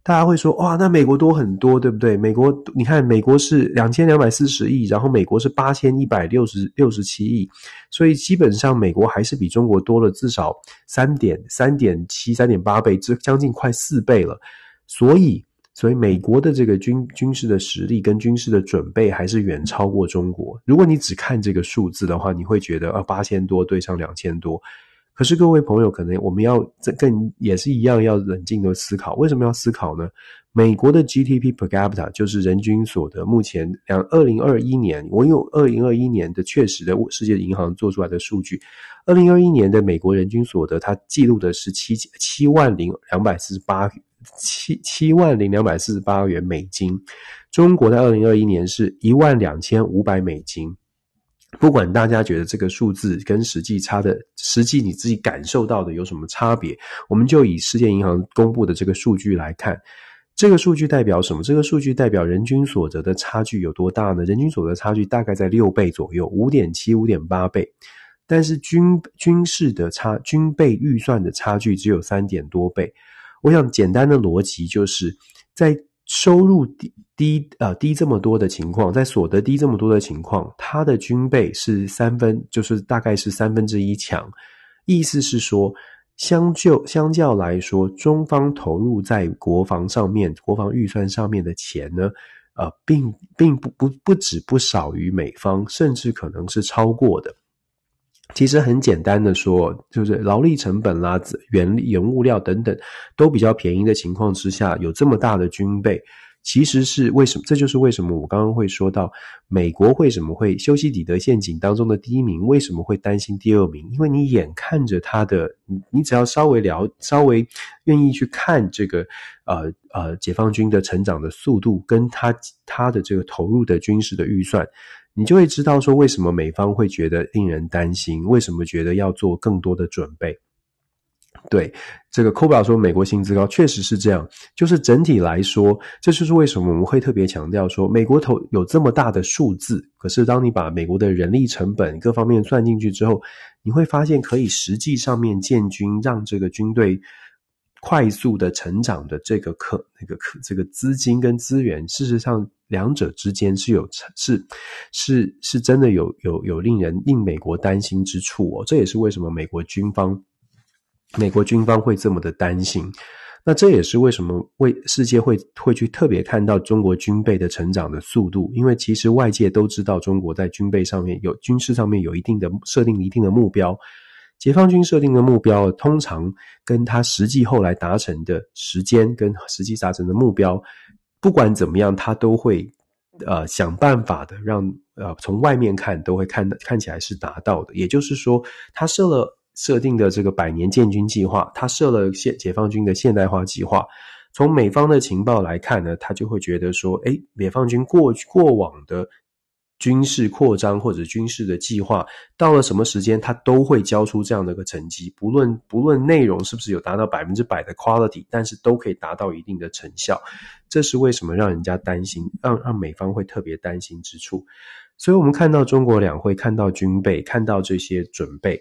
大家会说哇，那美国多很多，对不对？美国你看，美国是两千两百四十亿，然后美国是八千一百六十六十七亿，所以基本上美国还是比中国多了至少三点三点七三点八倍，这将近快四倍了，所以。所以，美国的这个军军事的实力跟军事的准备还是远超过中国。如果你只看这个数字的话，你会觉得啊，八千多对上两千多。可是，各位朋友，可能我们要这更也是一样，要冷静的思考，为什么要思考呢？美国的 GDP per capita 就是人均所得，目前两二零二一年，我用二零二一年的确实的世界银行做出来的数据，二零二一年的美国人均所得，它记录的是七七万零两百四十八。七七万零两百四十八元美金，中国在二零二一年是一万两千五百美金。不管大家觉得这个数字跟实际差的，实际你自己感受到的有什么差别，我们就以世界银行公布的这个数据来看，这个数据代表什么？这个数据代表人均所得的差距有多大呢？人均所得差距大概在六倍左右，五点七、五点八倍。但是军军事的差，军备预算的差距只有三点多倍。我想简单的逻辑就是在收入低低呃低这么多的情况，在所得低这么多的情况，它的军备是三分，就是大概是三分之一强。意思是说，相就相较来说，中方投入在国防上面、国防预算上面的钱呢，呃，并并不不不止不少于美方，甚至可能是超过的。其实很简单的说，就是劳力成本啦、原原物料等等都比较便宜的情况之下，有这么大的军备，其实是为什么？这就是为什么我刚刚会说到美国为什么会修昔底德陷阱当中的第一名，为什么会担心第二名？因为你眼看着他的，你只要稍微了，稍微愿意去看这个呃呃解放军的成长的速度，跟他他的这个投入的军事的预算。你就会知道说，为什么美方会觉得令人担心，为什么觉得要做更多的准备。对，这个 c o b a 说美国薪资高，确实是这样。就是整体来说，这就是为什么我们会特别强调说，美国投有这么大的数字，可是当你把美国的人力成本各方面算进去之后，你会发现可以实际上面建军，让这个军队。快速的成长的这个可那个可这个资金跟资源，事实上两者之间是有是是是真的有有有令人令美国担心之处哦。这也是为什么美国军方美国军方会这么的担心。那这也是为什么为世界会会去特别看到中国军备的成长的速度，因为其实外界都知道中国在军备上面有军事上面有一定的设定一定的目标。解放军设定的目标，通常跟他实际后来达成的时间跟实际达成的目标，不管怎么样，他都会呃想办法的让呃从外面看都会看看起来是达到的。也就是说，他设了设定的这个百年建军计划，他设了现解放军的现代化计划。从美方的情报来看呢，他就会觉得说，诶，解放军过过往的。军事扩张或者军事的计划，到了什么时间，他都会交出这样的一个成绩。不论不论内容是不是有达到百分之百的 quality，但是都可以达到一定的成效。这是为什么让人家担心，让让美方会特别担心之处。所以，我们看到中国两会，看到军备，看到这些准备，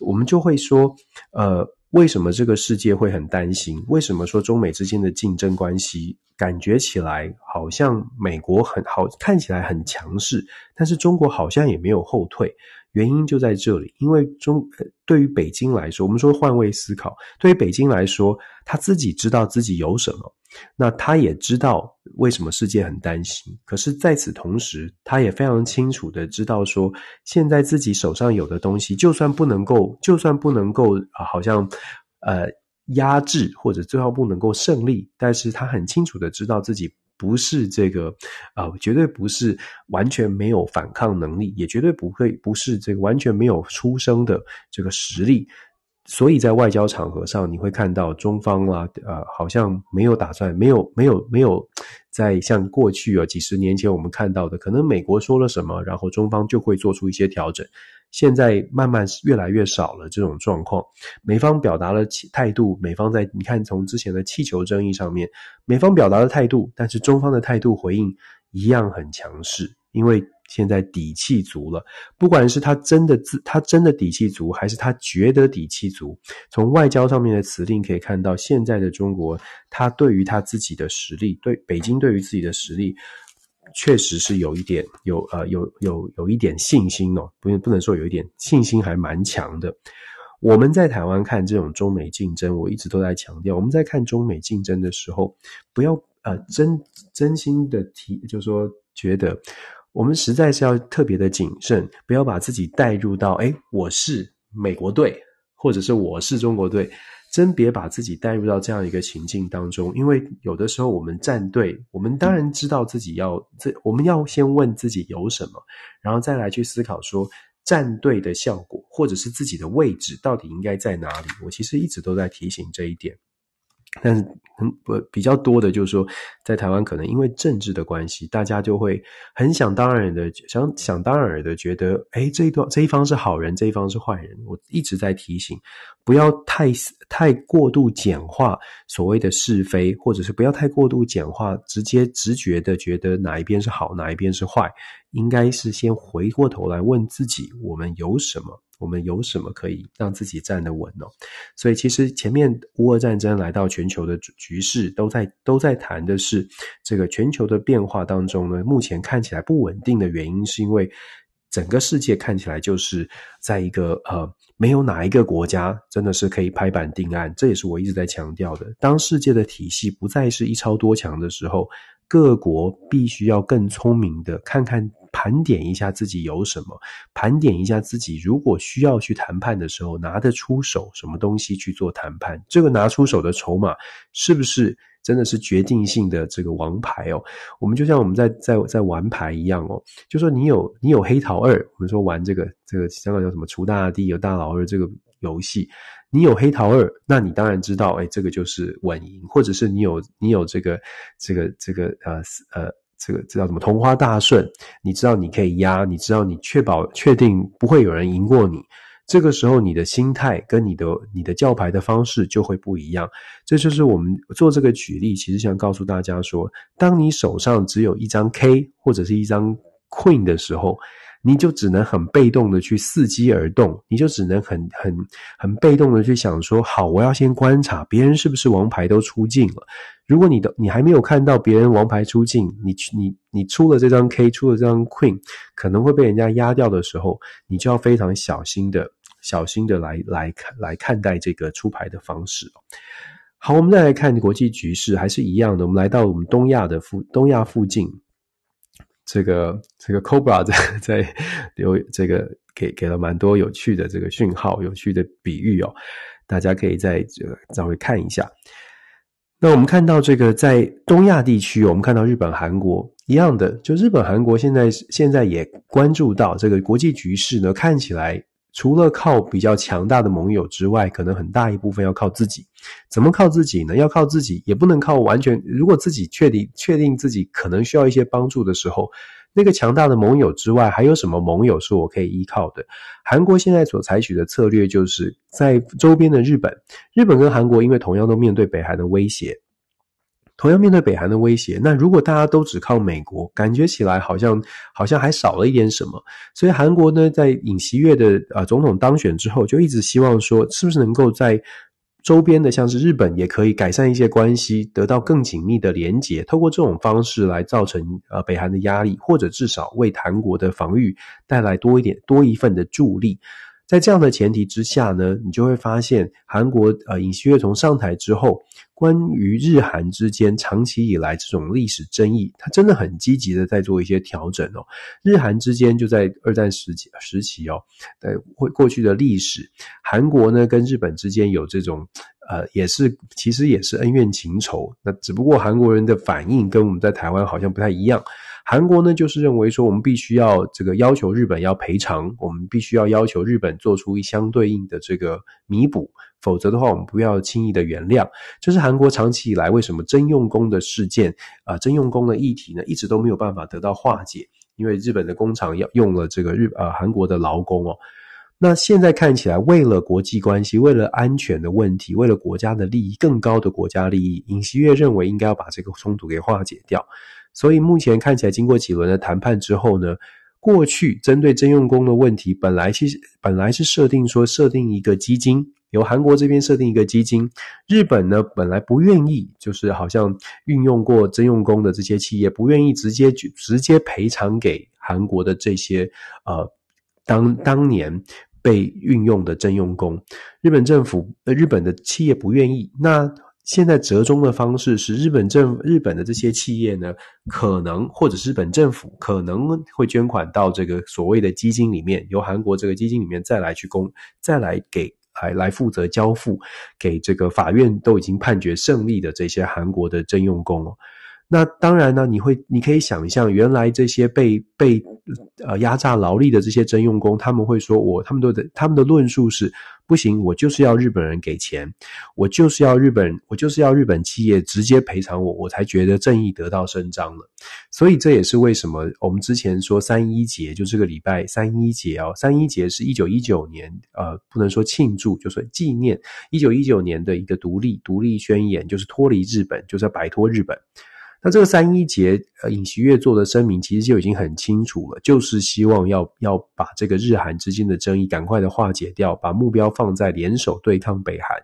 我们就会说，呃，为什么这个世界会很担心？为什么说中美之间的竞争关系感觉起来好像美国很好，看起来很强势，但是中国好像也没有后退？原因就在这里，因为中对于北京来说，我们说换位思考，对于北京来说，他自己知道自己有什么，那他也知道为什么世界很担心。可是在此同时，他也非常清楚的知道说，现在自己手上有的东西，就算不能够，就算不能够啊，好像呃压制或者最后不能够胜利，但是他很清楚的知道自己。不是这个啊、绝对不是完全没有反抗能力，也绝对不会不是这个完全没有出生的这个实力。所以在外交场合上，你会看到中方啊，呃，好像没有打算，没有没有没有在像过去啊几十年前我们看到的，可能美国说了什么，然后中方就会做出一些调整。现在慢慢越来越少了这种状况，美方表达了态度，美方在你看从之前的气球争议上面，美方表达了态度，但是中方的态度回应一样很强势，因为现在底气足了，不管是他真的自他真的底气足，还是他觉得底气足，从外交上面的辞令可以看到，现在的中国，他对于他自己的实力，对北京对于自己的实力。确实是有一点有呃有有有一点信心哦，不不能说有一点信心，还蛮强的。我们在台湾看这种中美竞争，我一直都在强调，我们在看中美竞争的时候，不要呃真真心的提，就是说觉得我们实在是要特别的谨慎，不要把自己带入到诶，我是美国队，或者是我是中国队。真别把自己带入到这样一个情境当中，因为有的时候我们站队，我们当然知道自己要这，我们要先问自己有什么，然后再来去思考说站队的效果，或者是自己的位置到底应该在哪里。我其实一直都在提醒这一点。但是很不比较多的，就是说，在台湾可能因为政治的关系，大家就会很想当然的想想当然的觉得，诶，这一段这一方是好人，这一方是坏人。我一直在提醒，不要太太过度简化所谓的是非，或者是不要太过度简化，直接直觉的觉得哪一边是好，哪一边是坏。应该是先回过头来问自己，我们有什么？我们有什么可以让自己站得稳呢？所以，其实前面乌俄战争来到全球的局势，都在都在谈的是这个全球的变化当中呢。目前看起来不稳定的原因，是因为整个世界看起来就是在一个呃，没有哪一个国家真的是可以拍板定案。这也是我一直在强调的。当世界的体系不再是一超多强的时候，各国必须要更聪明的看看。盘点一下自己有什么，盘点一下自己如果需要去谈判的时候拿得出手什么东西去做谈判，这个拿出手的筹码是不是真的是决定性的这个王牌哦？我们就像我们在在在玩牌一样哦，就说你有你有黑桃二，我们说玩这个这个香港叫什么除大帝有大老二这个游戏，你有黑桃二，那你当然知道，哎，这个就是稳赢，或者是你有你有这个这个这个呃呃。这个这叫什么？同花大顺，你知道你可以压，你知道你确保确定不会有人赢过你。这个时候，你的心态跟你的你的叫牌的方式就会不一样。这就是我们做这个举例，其实想告诉大家说，当你手上只有一张 K 或者是一张 Queen 的时候。你就只能很被动的去伺机而动，你就只能很很很被动的去想说，好，我要先观察别人是不是王牌都出尽了。如果你的你还没有看到别人王牌出尽，你你你出了这张 K，出了这张 Queen，可能会被人家压掉的时候，你就要非常小心的、小心的来来看来看待这个出牌的方式。好，我们再来看国际局势，还是一样的，我们来到我们东亚的附东亚附近。这个这个 Cobra 在在留这个给给了蛮多有趣的这个讯号，有趣的比喻哦，大家可以再这个稍微看一下。那我们看到这个在东亚地区，我们看到日本、韩国一样的，就日本、韩国现在现在也关注到这个国际局势呢，看起来。除了靠比较强大的盟友之外，可能很大一部分要靠自己。怎么靠自己呢？要靠自己，也不能靠完全。如果自己确定确定自己可能需要一些帮助的时候，那个强大的盟友之外，还有什么盟友是我可以依靠的？韩国现在所采取的策略，就是在周边的日本，日本跟韩国因为同样都面对北韩的威胁。同样面对北韩的威胁，那如果大家都只靠美国，感觉起来好像好像还少了一点什么。所以韩国呢，在尹锡悦的呃总统当选之后，就一直希望说，是不是能够在周边的像是日本也可以改善一些关系，得到更紧密的连结，透过这种方式来造成呃北韩的压力，或者至少为韩国的防御带来多一点多一份的助力。在这样的前提之下呢，你就会发现韩国呃尹锡悦从上台之后，关于日韩之间长期以来这种历史争议，他真的很积极的在做一些调整哦。日韩之间就在二战时期时期哦，在过过去的历史，韩国呢跟日本之间有这种呃也是其实也是恩怨情仇，那只不过韩国人的反应跟我们在台湾好像不太一样。韩国呢，就是认为说，我们必须要这个要求日本要赔偿，我们必须要要求日本做出一相对应的这个弥补，否则的话，我们不要轻易的原谅。这是韩国长期以来为什么征用工的事件啊，呃，征用工的议题呢，一直都没有办法得到化解，因为日本的工厂要用了这个日呃韩国的劳工哦。那现在看起来，为了国际关系，为了安全的问题，为了国家的利益，更高的国家利益，尹锡悦认为应该要把这个冲突给化解掉。所以目前看起来，经过几轮的谈判之后呢，过去针对征用工的问题，本来其实本来是设定说设定一个基金，由韩国这边设定一个基金，日本呢本来不愿意，就是好像运用过征用工的这些企业不愿意直接直接赔偿给韩国的这些呃当当年被运用的征用工，日本政府呃日本的企业不愿意，那。现在折中的方式是日本政日本的这些企业呢，可能或者是日本政府可能会捐款到这个所谓的基金里面，由韩国这个基金里面再来去供，再来给来来负责交付给这个法院都已经判决胜利的这些韩国的征用工。那当然呢，你会你可以想象，原来这些被被呃压榨劳力的这些征用工，他们会说我他们都的他们的论述是。不行，我就是要日本人给钱，我就是要日本，我就是要日本企业直接赔偿我，我才觉得正义得到伸张了。所以这也是为什么我们之前说三一节，就这个礼拜三一节哦，三一节是一九一九年，呃，不能说庆祝，就是纪念一九一九年的一个独立独立宣言，就是脱离日本，就是要摆脱日本。那这个三一节，呃，尹锡悦做的声明其实就已经很清楚了，就是希望要要把这个日韩之间的争议赶快的化解掉，把目标放在联手对抗北韩。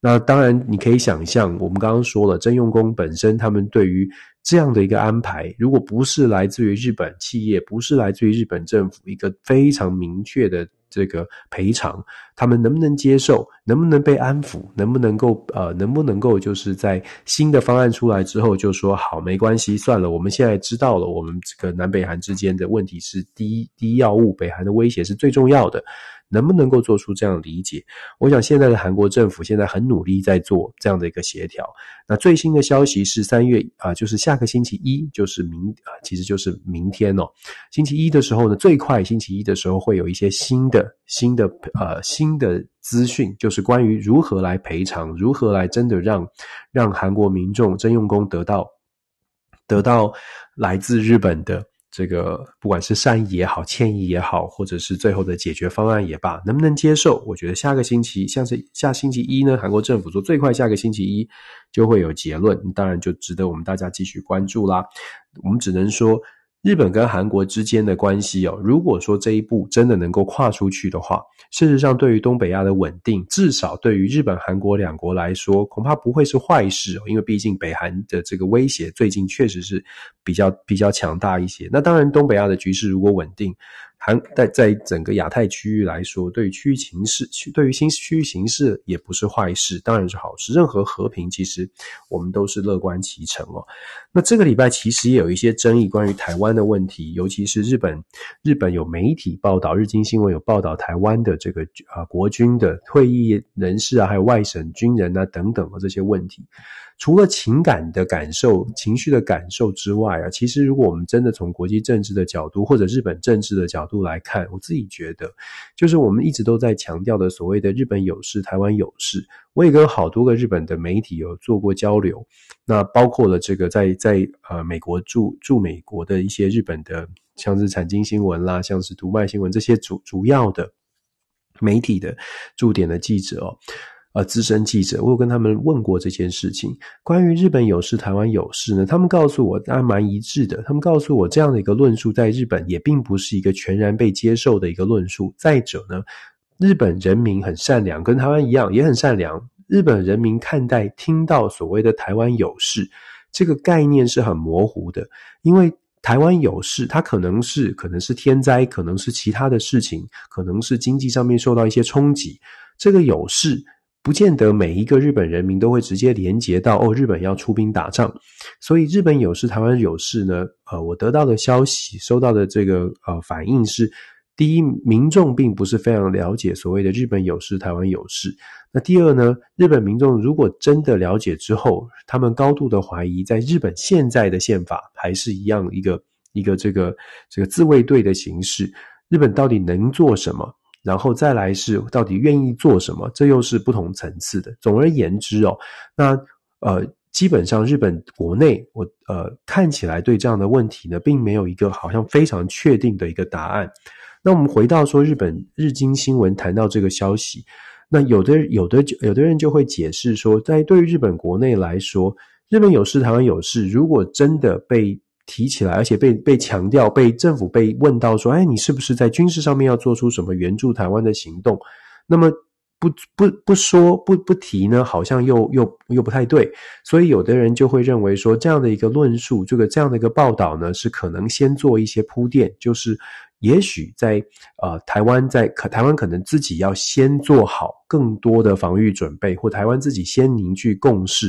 那当然，你可以想象，我们刚刚说了，征用工本身他们对于这样的一个安排，如果不是来自于日本企业，不是来自于日本政府一个非常明确的。这个赔偿，他们能不能接受？能不能被安抚？能不能够呃，能不能够就是在新的方案出来之后，就说好，没关系，算了，我们现在知道了，我们这个南北韩之间的问题是第一第一要务，北韩的威胁是最重要的。能不能够做出这样理解？我想现在的韩国政府现在很努力在做这样的一个协调。那最新的消息是三月啊、就是下个星期一，就是明啊、其实就是明天哦。星期一的时候呢，最快星期一的时候会有一些新的新的呃新的资讯，就是关于如何来赔偿，如何来真的让让韩国民众征用工得到得到来自日本的。这个不管是善意也好，歉意也好，或者是最后的解决方案也罢，能不能接受？我觉得下个星期，像是下星期一呢，韩国政府说最快下个星期一就会有结论，当然就值得我们大家继续关注啦。我们只能说。日本跟韩国之间的关系哦，如果说这一步真的能够跨出去的话，事实上对于东北亚的稳定，至少对于日本、韩国两国来说，恐怕不会是坏事哦。因为毕竟北韩的这个威胁最近确实是比较比较强大一些。那当然，东北亚的局势如果稳定，韩在在整个亚太区域来说，对于区域形势，对于新区域形势也不是坏事，当然是好事。任何和平，其实我们都是乐观其成哦。那这个礼拜其实也有一些争议，关于台湾的问题，尤其是日本，日本有媒体报道，日经新闻有报道台湾的这个啊国军的退役人士啊，还有外省军人啊等等的这些问题。除了情感的感受、情绪的感受之外啊，其实如果我们真的从国际政治的角度或者日本政治的角度度来看，我自己觉得，就是我们一直都在强调的所谓的日本有事、台湾有事。我也跟好多个日本的媒体有做过交流，那包括了这个在在呃美国驻驻美国的一些日本的，像是产经新闻啦，像是读卖新闻这些主主要的媒体的驻点的记者哦。呃，资深记者，我有跟他们问过这件事情，关于日本有事、台湾有事呢？他们告诉我，还蛮一致的。他们告诉我，这样的一个论述在日本也并不是一个全然被接受的一个论述。再者呢，日本人民很善良，跟台湾一样也很善良。日本人民看待听到所谓的台湾有事这个概念是很模糊的，因为台湾有事，它可能是可能是天灾，可能是其他的事情，可能是经济上面受到一些冲击。这个有事不见得每一个日本人民都会直接连结到哦，日本要出兵打仗。所以日本有事，台湾有事呢？呃，我得到的消息，收到的这个呃反应是。第一，民众并不是非常了解所谓的日本有事、台湾有事。那第二呢，日本民众如果真的了解之后，他们高度的怀疑，在日本现在的宪法还是一样一个一个这个这个自卫队的形式。日本到底能做什么？然后再来是到底愿意做什么？这又是不同层次的。总而言之哦，那呃，基本上日本国内我呃看起来对这样的问题呢，并没有一个好像非常确定的一个答案。那我们回到说，日本日经新闻谈到这个消息，那有的有的有的人就会解释说，在对于日本国内来说，日本有事，台湾有事，如果真的被提起来，而且被被强调，被政府被问到说，哎，你是不是在军事上面要做出什么援助台湾的行动？那么不不不说不不提呢，好像又又又不太对，所以有的人就会认为说，这样的一个论述，这个这样的一个报道呢，是可能先做一些铺垫，就是。也许在呃台湾在可台湾可能自己要先做好更多的防御准备，或台湾自己先凝聚共识，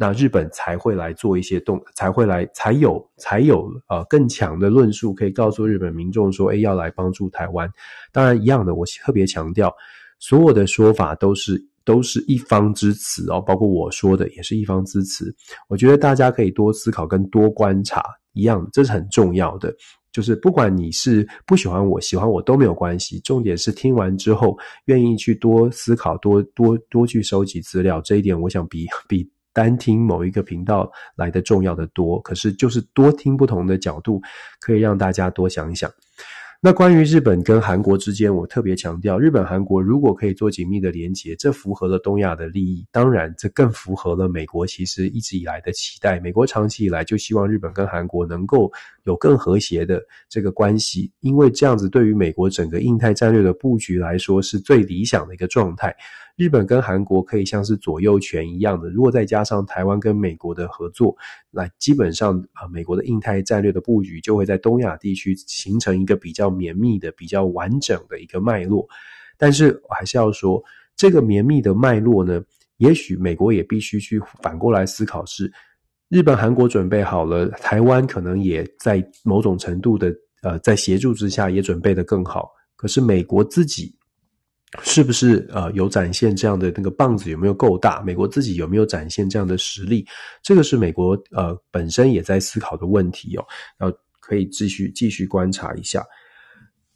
那日本才会来做一些动，才会来才有才有呃更强的论述可以告诉日本民众说，诶，要来帮助台湾。当然一样的，我特别强调，所有的说法都是都是一方之词哦，包括我说的也是一方之词。我觉得大家可以多思考跟多观察，一样，这是很重要的。就是不管你是不喜欢我，喜欢我都没有关系。重点是听完之后，愿意去多思考，多多多去收集资料。这一点，我想比比单听某一个频道来得重要的多。可是，就是多听不同的角度，可以让大家多想一想。那关于日本跟韩国之间，我特别强调，日本韩国如果可以做紧密的连结，这符合了东亚的利益。当然，这更符合了美国其实一直以来的期待。美国长期以来就希望日本跟韩国能够有更和谐的这个关系，因为这样子对于美国整个印太战略的布局来说是最理想的一个状态。日本跟韩国可以像是左右拳一样的，如果再加上台湾跟美国的合作，那基本上啊，美国的印太战略的布局就会在东亚地区形成一个比较绵密的、比较完整的一个脉络。但是我还是要说，这个绵密的脉络呢，也许美国也必须去反过来思考是，日本、韩国准备好了，台湾可能也在某种程度的呃，在协助之下也准备得更好。可是美国自己。是不是呃有展现这样的那个棒子有没有够大？美国自己有没有展现这样的实力？这个是美国呃本身也在思考的问题哦，要可以继续继续观察一下。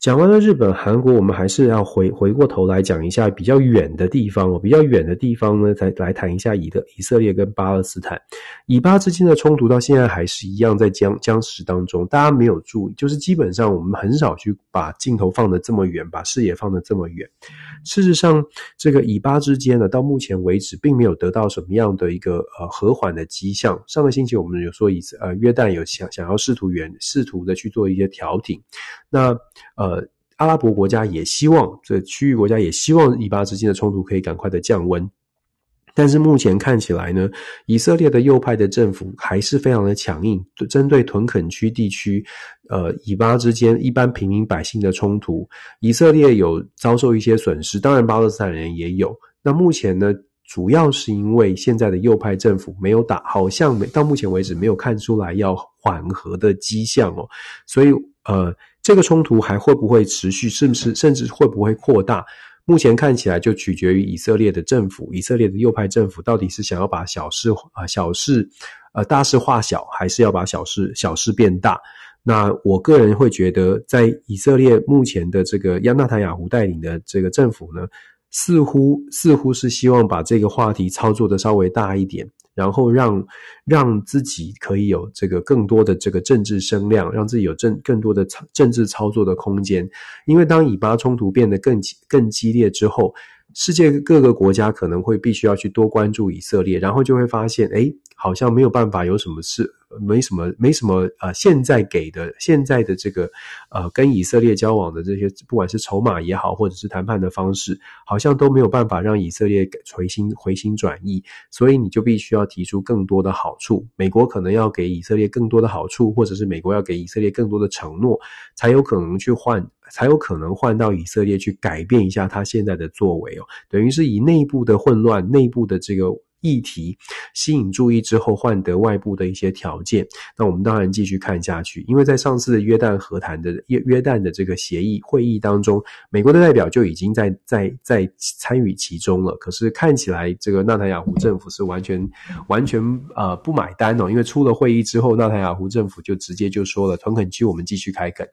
讲完了日本、韩国，我们还是要回回过头来讲一下比较远的地方哦。比较远的地方呢，再来谈一下以的以色列跟巴勒斯坦，以巴之间的冲突到现在还是一样在僵僵持当中。大家没有注意，就是基本上我们很少去把镜头放得这么远，把视野放得这么远。事实上，这个以巴之间呢，到目前为止并没有得到什么样的一个呃和缓的迹象。上个星期我们有说以呃约旦有想想要试图远试图的去做一些调停，那呃。阿拉伯国家也希望，这区域国家也希望以巴之间的冲突可以赶快的降温，但是目前看起来呢，以色列的右派的政府还是非常的强硬，针对屯垦区地区，呃，以巴之间一般平民百姓的冲突，以色列有遭受一些损失，当然巴勒斯坦人也有。那目前呢，主要是因为现在的右派政府没有打，好像没到目前为止没有看出来要缓和的迹象哦，所以呃。这个冲突还会不会持续？是不是甚至会不会扩大？目前看起来就取决于以色列的政府，以色列的右派政府到底是想要把小事啊小事呃大事化小，还是要把小事小事变大？那我个人会觉得，在以色列目前的这个亚纳塔雅胡带领的这个政府呢，似乎似乎是希望把这个话题操作的稍微大一点。然后让让自己可以有这个更多的这个政治声量，让自己有政更多的政治操作的空间。因为当以巴冲突变得更更激烈之后，世界各个国家可能会必须要去多关注以色列，然后就会发现，哎，好像没有办法有什么事没什么没什么呃，现在给的现在的这个呃，跟以色列交往的这些，不管是筹码也好，或者是谈判的方式，好像都没有办法让以色列回心回心转意，所以你就必须要提出更多的好处。美国可能要给以色列更多的好处，或者是美国要给以色列更多的承诺，才有可能去换，才有可能换到以色列去改变一下他现在的作为哦，等于是以内部的混乱、内部的这个。议题吸引注意之后，换得外部的一些条件。那我们当然继续看下去，因为在上次约旦和谈的约约旦的这个协议会议当中，美国的代表就已经在在在参与其中了。可是看起来，这个纳塔雅胡政府是完全完全呃不买单哦，因为出了会议之后，纳塔雅胡政府就直接就说了，屯垦区我们继续开垦，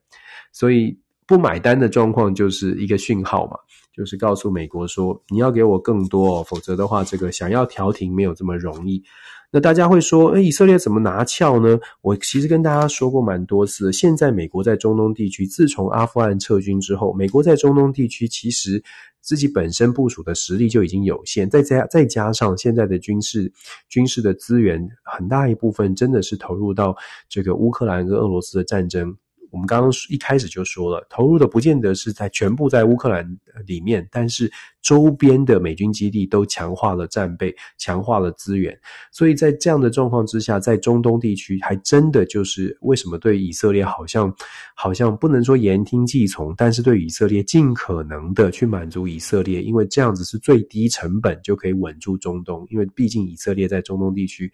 所以不买单的状况就是一个讯号嘛。就是告诉美国说，你要给我更多哦，否则的话，这个想要调停没有这么容易。那大家会说，诶，以色列怎么拿翘呢？我其实跟大家说过蛮多次，现在美国在中东地区，自从阿富汗撤军之后，美国在中东地区其实自己本身部署的实力就已经有限，再加再加上现在的军事军事的资源，很大一部分真的是投入到这个乌克兰跟俄罗斯的战争。我们刚刚一开始就说了，投入的不见得是在全部在乌克兰里面，但是周边的美军基地都强化了战备，强化了资源，所以在这样的状况之下，在中东地区还真的就是为什么对以色列好像好像不能说言听计从，但是对以色列尽可能的去满足以色列，因为这样子是最低成本就可以稳住中东，因为毕竟以色列在中东地区。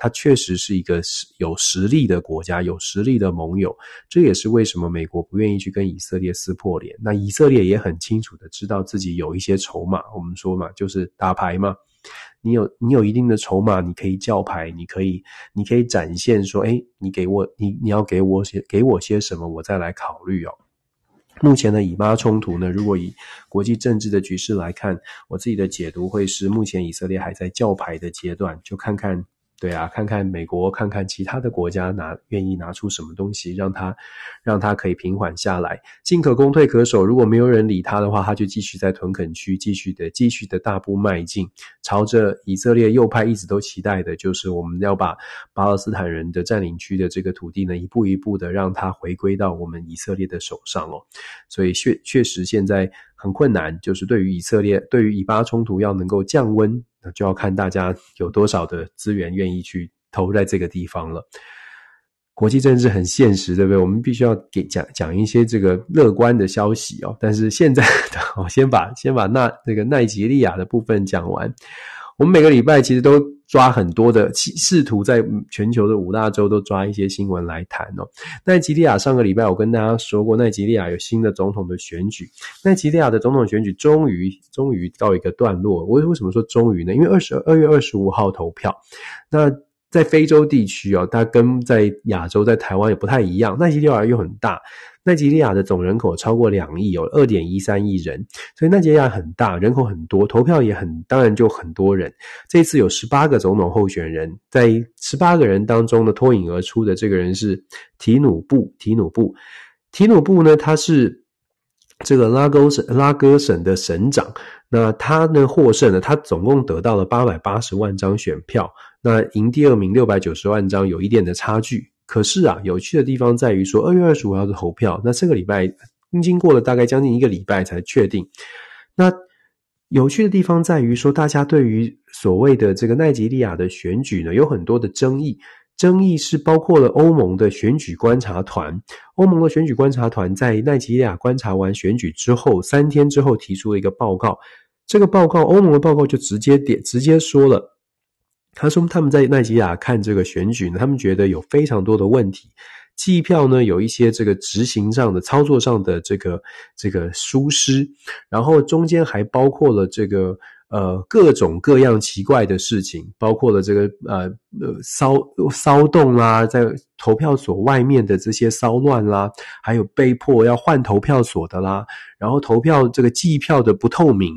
它确实是一个有实力的国家，有实力的盟友。这也是为什么美国不愿意去跟以色列撕破脸。那以色列也很清楚的知道自己有一些筹码。我们说嘛，就是打牌嘛。你有你有一定的筹码，你可以叫牌，你可以你可以展现说，哎，你给我你你要给我些给我些什么，我再来考虑哦。目前的以巴冲突呢，如果以国际政治的局势来看，我自己的解读会是，目前以色列还在叫牌的阶段，就看看。对啊，看看美国，看看其他的国家拿愿意拿出什么东西，让他让他可以平缓下来。进可攻，退可守。如果没有人理他的话，他就继续在屯垦区继续的继续的大步迈进，朝着以色列右派一直都期待的，就是我们要把巴勒斯坦人的占领区的这个土地呢，一步一步的让它回归到我们以色列的手上哦。所以确确实现在很困难，就是对于以色列，对于以巴冲突要能够降温。那就要看大家有多少的资源愿意去投在这个地方了。国际政治很现实，对不对？我们必须要给讲讲一些这个乐观的消息哦。但是现在，(laughs) 我先把先把那那个奈及利亚的部分讲完。我们每个礼拜其实都抓很多的企，试图在全球的五大洲都抓一些新闻来谈哦。奈及利亚上个礼拜我跟大家说过，奈及利亚有新的总统的选举，奈及利亚的总统选举终于终于到一个段落。我为什么说终于呢？因为二十二月二十五号投票，那。在非洲地区哦，它跟在亚洲、在台湾也不太一样。奈及利亚又很大，奈及利亚的总人口超过两亿，有二点一三亿人，所以奈及利亚很大，人口很多，投票也很，当然就很多人。这次有十八个总统候选人，在十八个人当中呢，脱颖而出的这个人是提努布。提努布，提努布呢，他是这个拉勾省拉戈省的省长。那他呢获胜了，他总共得到了八百八十万张选票。那赢第二名六百九十万张，有一点的差距。可是啊，有趣的地方在于说，二月二十五号的投票，那这个礼拜经过了大概将近一个礼拜才确定。那有趣的地方在于说，大家对于所谓的这个奈及利亚的选举呢，有很多的争议。争议是包括了欧盟的选举观察团，欧盟的选举观察团在奈及利亚观察完选举之后，三天之后提出了一个报告。这个报告，欧盟的报告就直接点直接说了。他说他们在奈及利亚看这个选举呢，他们觉得有非常多的问题，计票呢有一些这个执行上的操作上的这个这个疏失，然后中间还包括了这个呃各种各样奇怪的事情，包括了这个呃呃骚骚动啦，在投票所外面的这些骚乱啦，还有被迫要换投票所的啦，然后投票这个计票的不透明。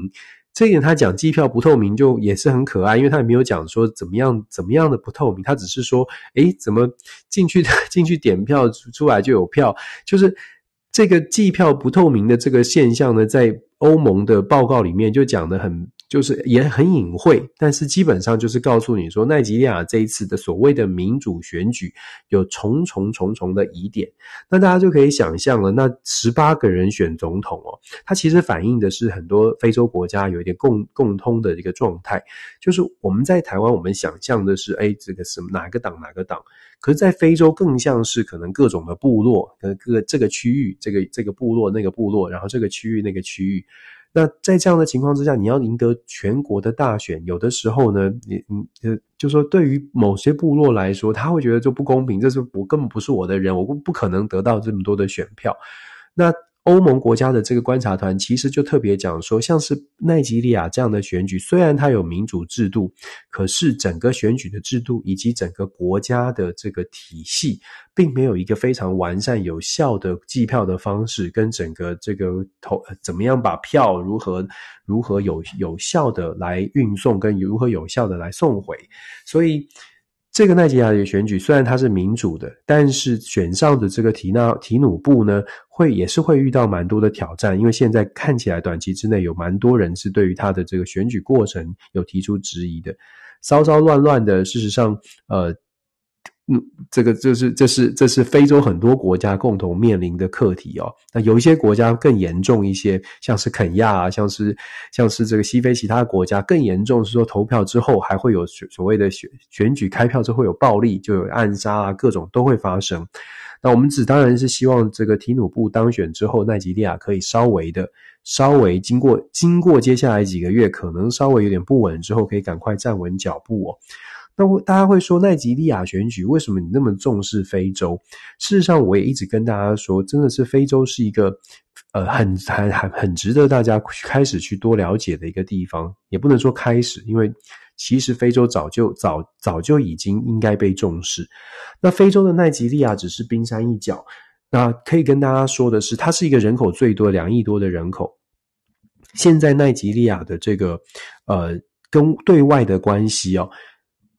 这一点他讲计票不透明就也是很可爱，因为他也没有讲说怎么样怎么样的不透明，他只是说，诶，怎么进去 (laughs) 进去点票出来就有票，就是这个计票不透明的这个现象呢，在欧盟的报告里面就讲得很就是也很隐晦，但是基本上就是告诉你说，奈及利亚这一次的所谓的民主选举有重重重重的疑点。那大家就可以想象了，那十八个人选总统哦，它其实反映的是很多非洲国家有一点共共通的一个状态，就是我们在台湾，我们想象的是，哎，这个是哪个党哪个党，可是，在非洲更像是可能各种的部落，呃各个这个区域，这个这个部落那个部落，然后这个区域那个区域。那在这样的情况之下，你要赢得全国的大选，有的时候呢，你你呃，就说对于某些部落来说，他会觉得这不公平，这是我根本不是我的人，我不不可能得到这么多的选票。那。欧盟国家的这个观察团其实就特别讲说，像是奈及利亚这样的选举，虽然它有民主制度，可是整个选举的制度以及整个国家的这个体系，并没有一个非常完善、有效的计票的方式，跟整个这个投怎么样把票如何如何有有效的来运送，跟如何有效的来送回，所以。这个奈及利亚的选举虽然它是民主的，但是选上的这个提纳提努布呢，会也是会遇到蛮多的挑战，因为现在看起来短期之内有蛮多人是对于他的这个选举过程有提出质疑的，骚骚乱乱的。事实上，呃。嗯，这个就是这是这是非洲很多国家共同面临的课题哦。那有一些国家更严重一些，像是肯亚啊，像是像是这个西非其他国家更严重，是说投票之后还会有所所谓的选选举开票之后有暴力，就有暗杀啊，各种都会发生。那我们只当然是希望这个提努布当选之后，奈及利亚可以稍微的稍微经过经过接下来几个月可能稍微有点不稳之后，可以赶快站稳脚步哦。大家会说奈及利亚选举为什么你那么重视非洲？事实上，我也一直跟大家说，真的是非洲是一个呃很很很很值得大家开始去多了解的一个地方。也不能说开始，因为其实非洲早就早早就已经应该被重视。那非洲的奈及利亚只是冰山一角。那可以跟大家说的是，它是一个人口最多两亿多的人口。现在奈及利亚的这个呃跟对外的关系哦。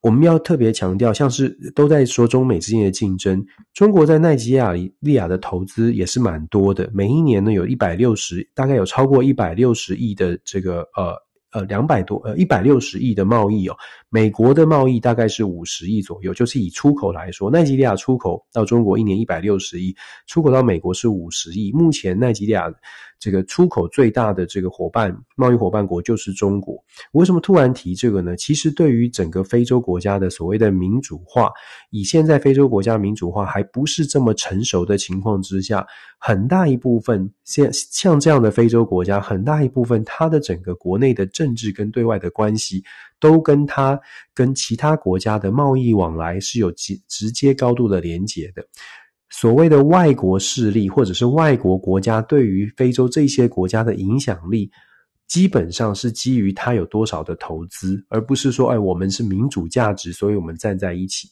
我们要特别强调，像是都在说中美之间的竞争，中国在奈及利亚的投资也是蛮多的，每一年呢有一百六十，大概有超过一百六十亿的这个呃呃两百多呃一百六十亿的贸易哦，美国的贸易大概是五十亿左右，就是以出口来说，奈及利亚出口到中国一年一百六十亿，出口到美国是五十亿，目前奈及利亚。这个出口最大的这个伙伴，贸易伙伴国就是中国。为什么突然提这个呢？其实对于整个非洲国家的所谓的民主化，以现在非洲国家民主化还不是这么成熟的情况之下，很大一部分像像这样的非洲国家，很大一部分它的整个国内的政治跟对外的关系，都跟它跟其他国家的贸易往来是有直直接高度的连结的。所谓的外国势力或者是外国国家对于非洲这些国家的影响力，基本上是基于它有多少的投资，而不是说，哎，我们是民主价值，所以我们站在一起。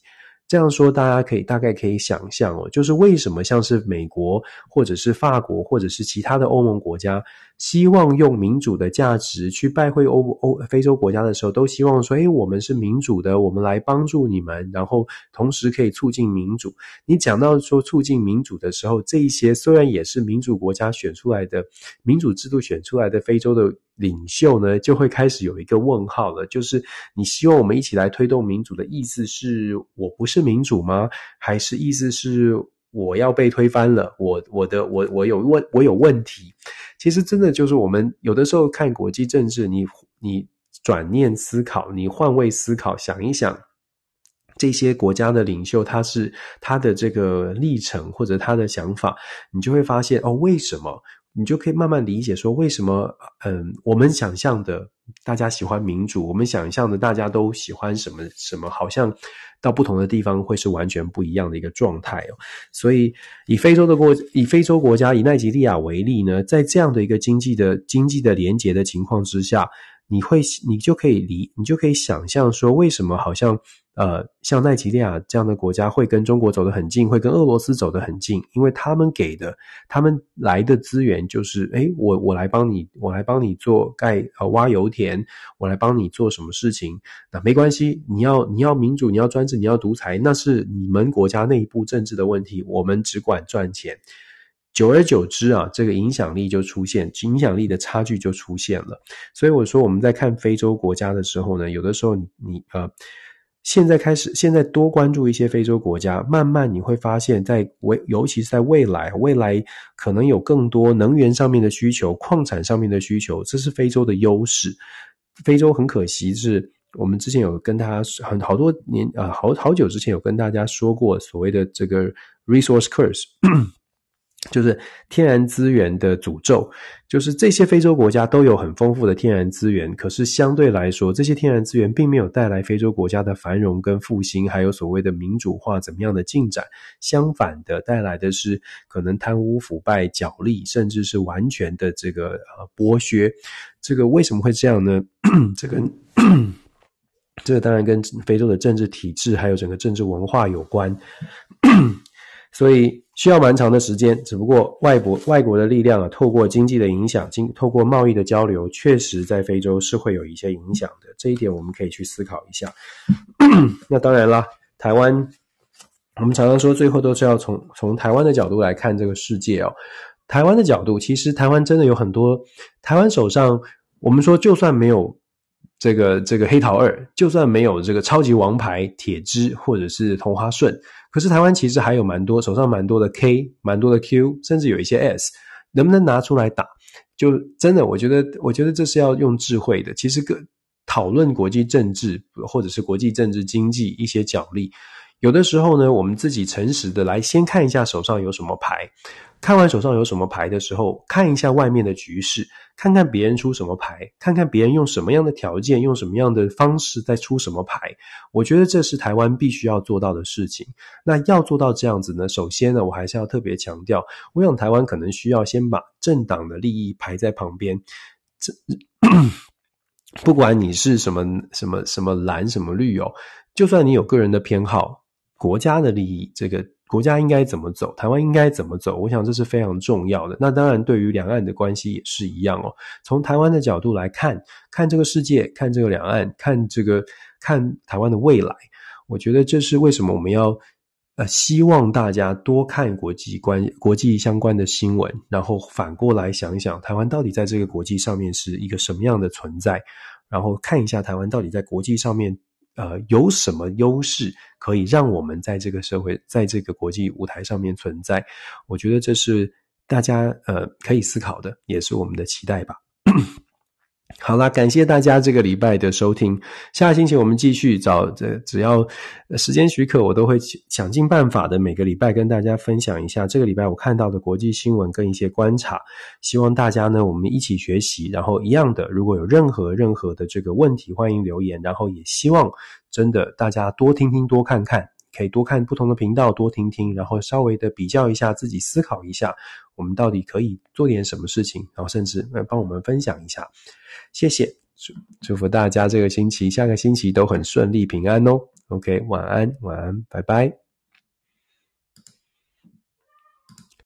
这样说，大家可以大概可以想象哦，就是为什么像是美国或者是法国或者是其他的欧盟国家，希望用民主的价值去拜会欧欧非洲国家的时候，都希望说，诶，我们是民主的，我们来帮助你们，然后同时可以促进民主。你讲到说促进民主的时候，这一些虽然也是民主国家选出来的民主制度选出来的非洲的。领袖呢，就会开始有一个问号了，就是你希望我们一起来推动民主的意思是我不是民主吗？还是意思是我要被推翻了？我我的我我有问我有问题？其实真的就是我们有的时候看国际政治，你你转念思考，你换位思考，想一想这些国家的领袖，他是他的这个历程或者他的想法，你就会发现哦，为什么？你就可以慢慢理解说，为什么嗯，我们想象的大家喜欢民主，我们想象的大家都喜欢什么什么，好像到不同的地方会是完全不一样的一个状态哦。所以，以非洲的国，以非洲国家，以奈及利亚为例呢，在这样的一个经济的经济的连结的情况之下，你会你就可以理，你就可以想象说，为什么好像。呃，像奈及利亚这样的国家会跟中国走得很近，会跟俄罗斯走得很近，因为他们给的、他们来的资源就是，诶，我我来帮你，我来帮你做盖呃挖油田，我来帮你做什么事情，那没关系，你要你要民主，你要专制，你要独裁，那是你们国家内部政治的问题，我们只管赚钱。久而久之啊，这个影响力就出现，影响力的差距就出现了。所以我说我们在看非洲国家的时候呢，有的时候你你呃，现在开始现在多关注一些非洲国家，慢慢你会发现在未尤其是在未来，未来可能有更多能源上面的需求，矿产上面的需求，这是非洲的优势。非洲很可惜是。我们之前有跟大家很好多年，呃，好好久之前有跟大家说过所谓的这个 resource curse，就是天然资源的诅咒，就是这些非洲国家都有很丰富的天然资源，可是相对来说，这些天然资源并没有带来非洲国家的繁荣跟复兴，还有所谓的民主化怎么样的进展，相反的带来的是可能贪污腐败、角力，甚至是完全的这个呃剥削。这个为什么会这样呢？(clears throat) 这个。这个当然跟非洲的政治体制还有整个政治文化有关，所以需要蛮长的时间。只不过外国外国的力量啊，透过经济的影响，经透过贸易的交流，确实在非洲是会有一些影响的。这一点我们可以去思考一下。(clears throat) 那当然啦，台湾我们常常说，最后都是要从从台湾的角度来看这个世界哦。台湾的角度，其实台湾真的有很多。台湾手上，我们说就算没有。这个这个黑桃二，就算没有这个超级王牌铁支或者是同花顺，可是台湾其实还有蛮多手上蛮多的 K，蛮多的 Q，甚至有一些 S，能不能拿出来打？就真的，我觉得，我觉得这是要用智慧的。其实个讨论国际政治或者是国际政治经济一些角力，有的时候呢，我们自己诚实的来先看一下手上有什么牌。看完手上有什么牌的时候，看一下外面的局势，看看别人出什么牌，看看别人用什么样的条件，用什么样的方式在出什么牌。我觉得这是台湾必须要做到的事情。那要做到这样子呢，首先呢，我还是要特别强调，我想台湾可能需要先把政党的利益排在旁边。这 (clears throat) 不管你是什么什么什么蓝什么绿哦，就算你有个人的偏好，国家的利益这个。国家应该怎么走？台湾应该怎么走？我想这是非常重要的。那当然，对于两岸的关系也是一样哦。从台湾的角度来看，看这个世界，看这个两岸，看这个看台湾的未来，我觉得这是为什么我们要呃希望大家多看国际关国际相关的新闻，然后反过来想一想，台湾到底在这个国际上面是一个什么样的存在，然后看一下台湾到底在国际上面。呃，有什么优势可以让我们在这个社会，在这个国际舞台上面存在？我觉得这是大家呃可以思考的，也是我们的期待吧。(coughs) 好啦，感谢大家这个礼拜的收听。下个星期我们继续找这，只要时间许可，我都会想尽办法的每个礼拜跟大家分享一下这个礼拜我看到的国际新闻跟一些观察。希望大家呢，我们一起学习。然后一样的，如果有任何任何的这个问题，欢迎留言。然后也希望真的大家多听听，多看看。可以多看不同的频道，多听听，然后稍微的比较一下，自己思考一下，我们到底可以做点什么事情，然后甚至来帮我们分享一下。谢谢，祝祝福大家这个星期、下个星期都很顺利、平安哦。OK，晚安，晚安，拜拜。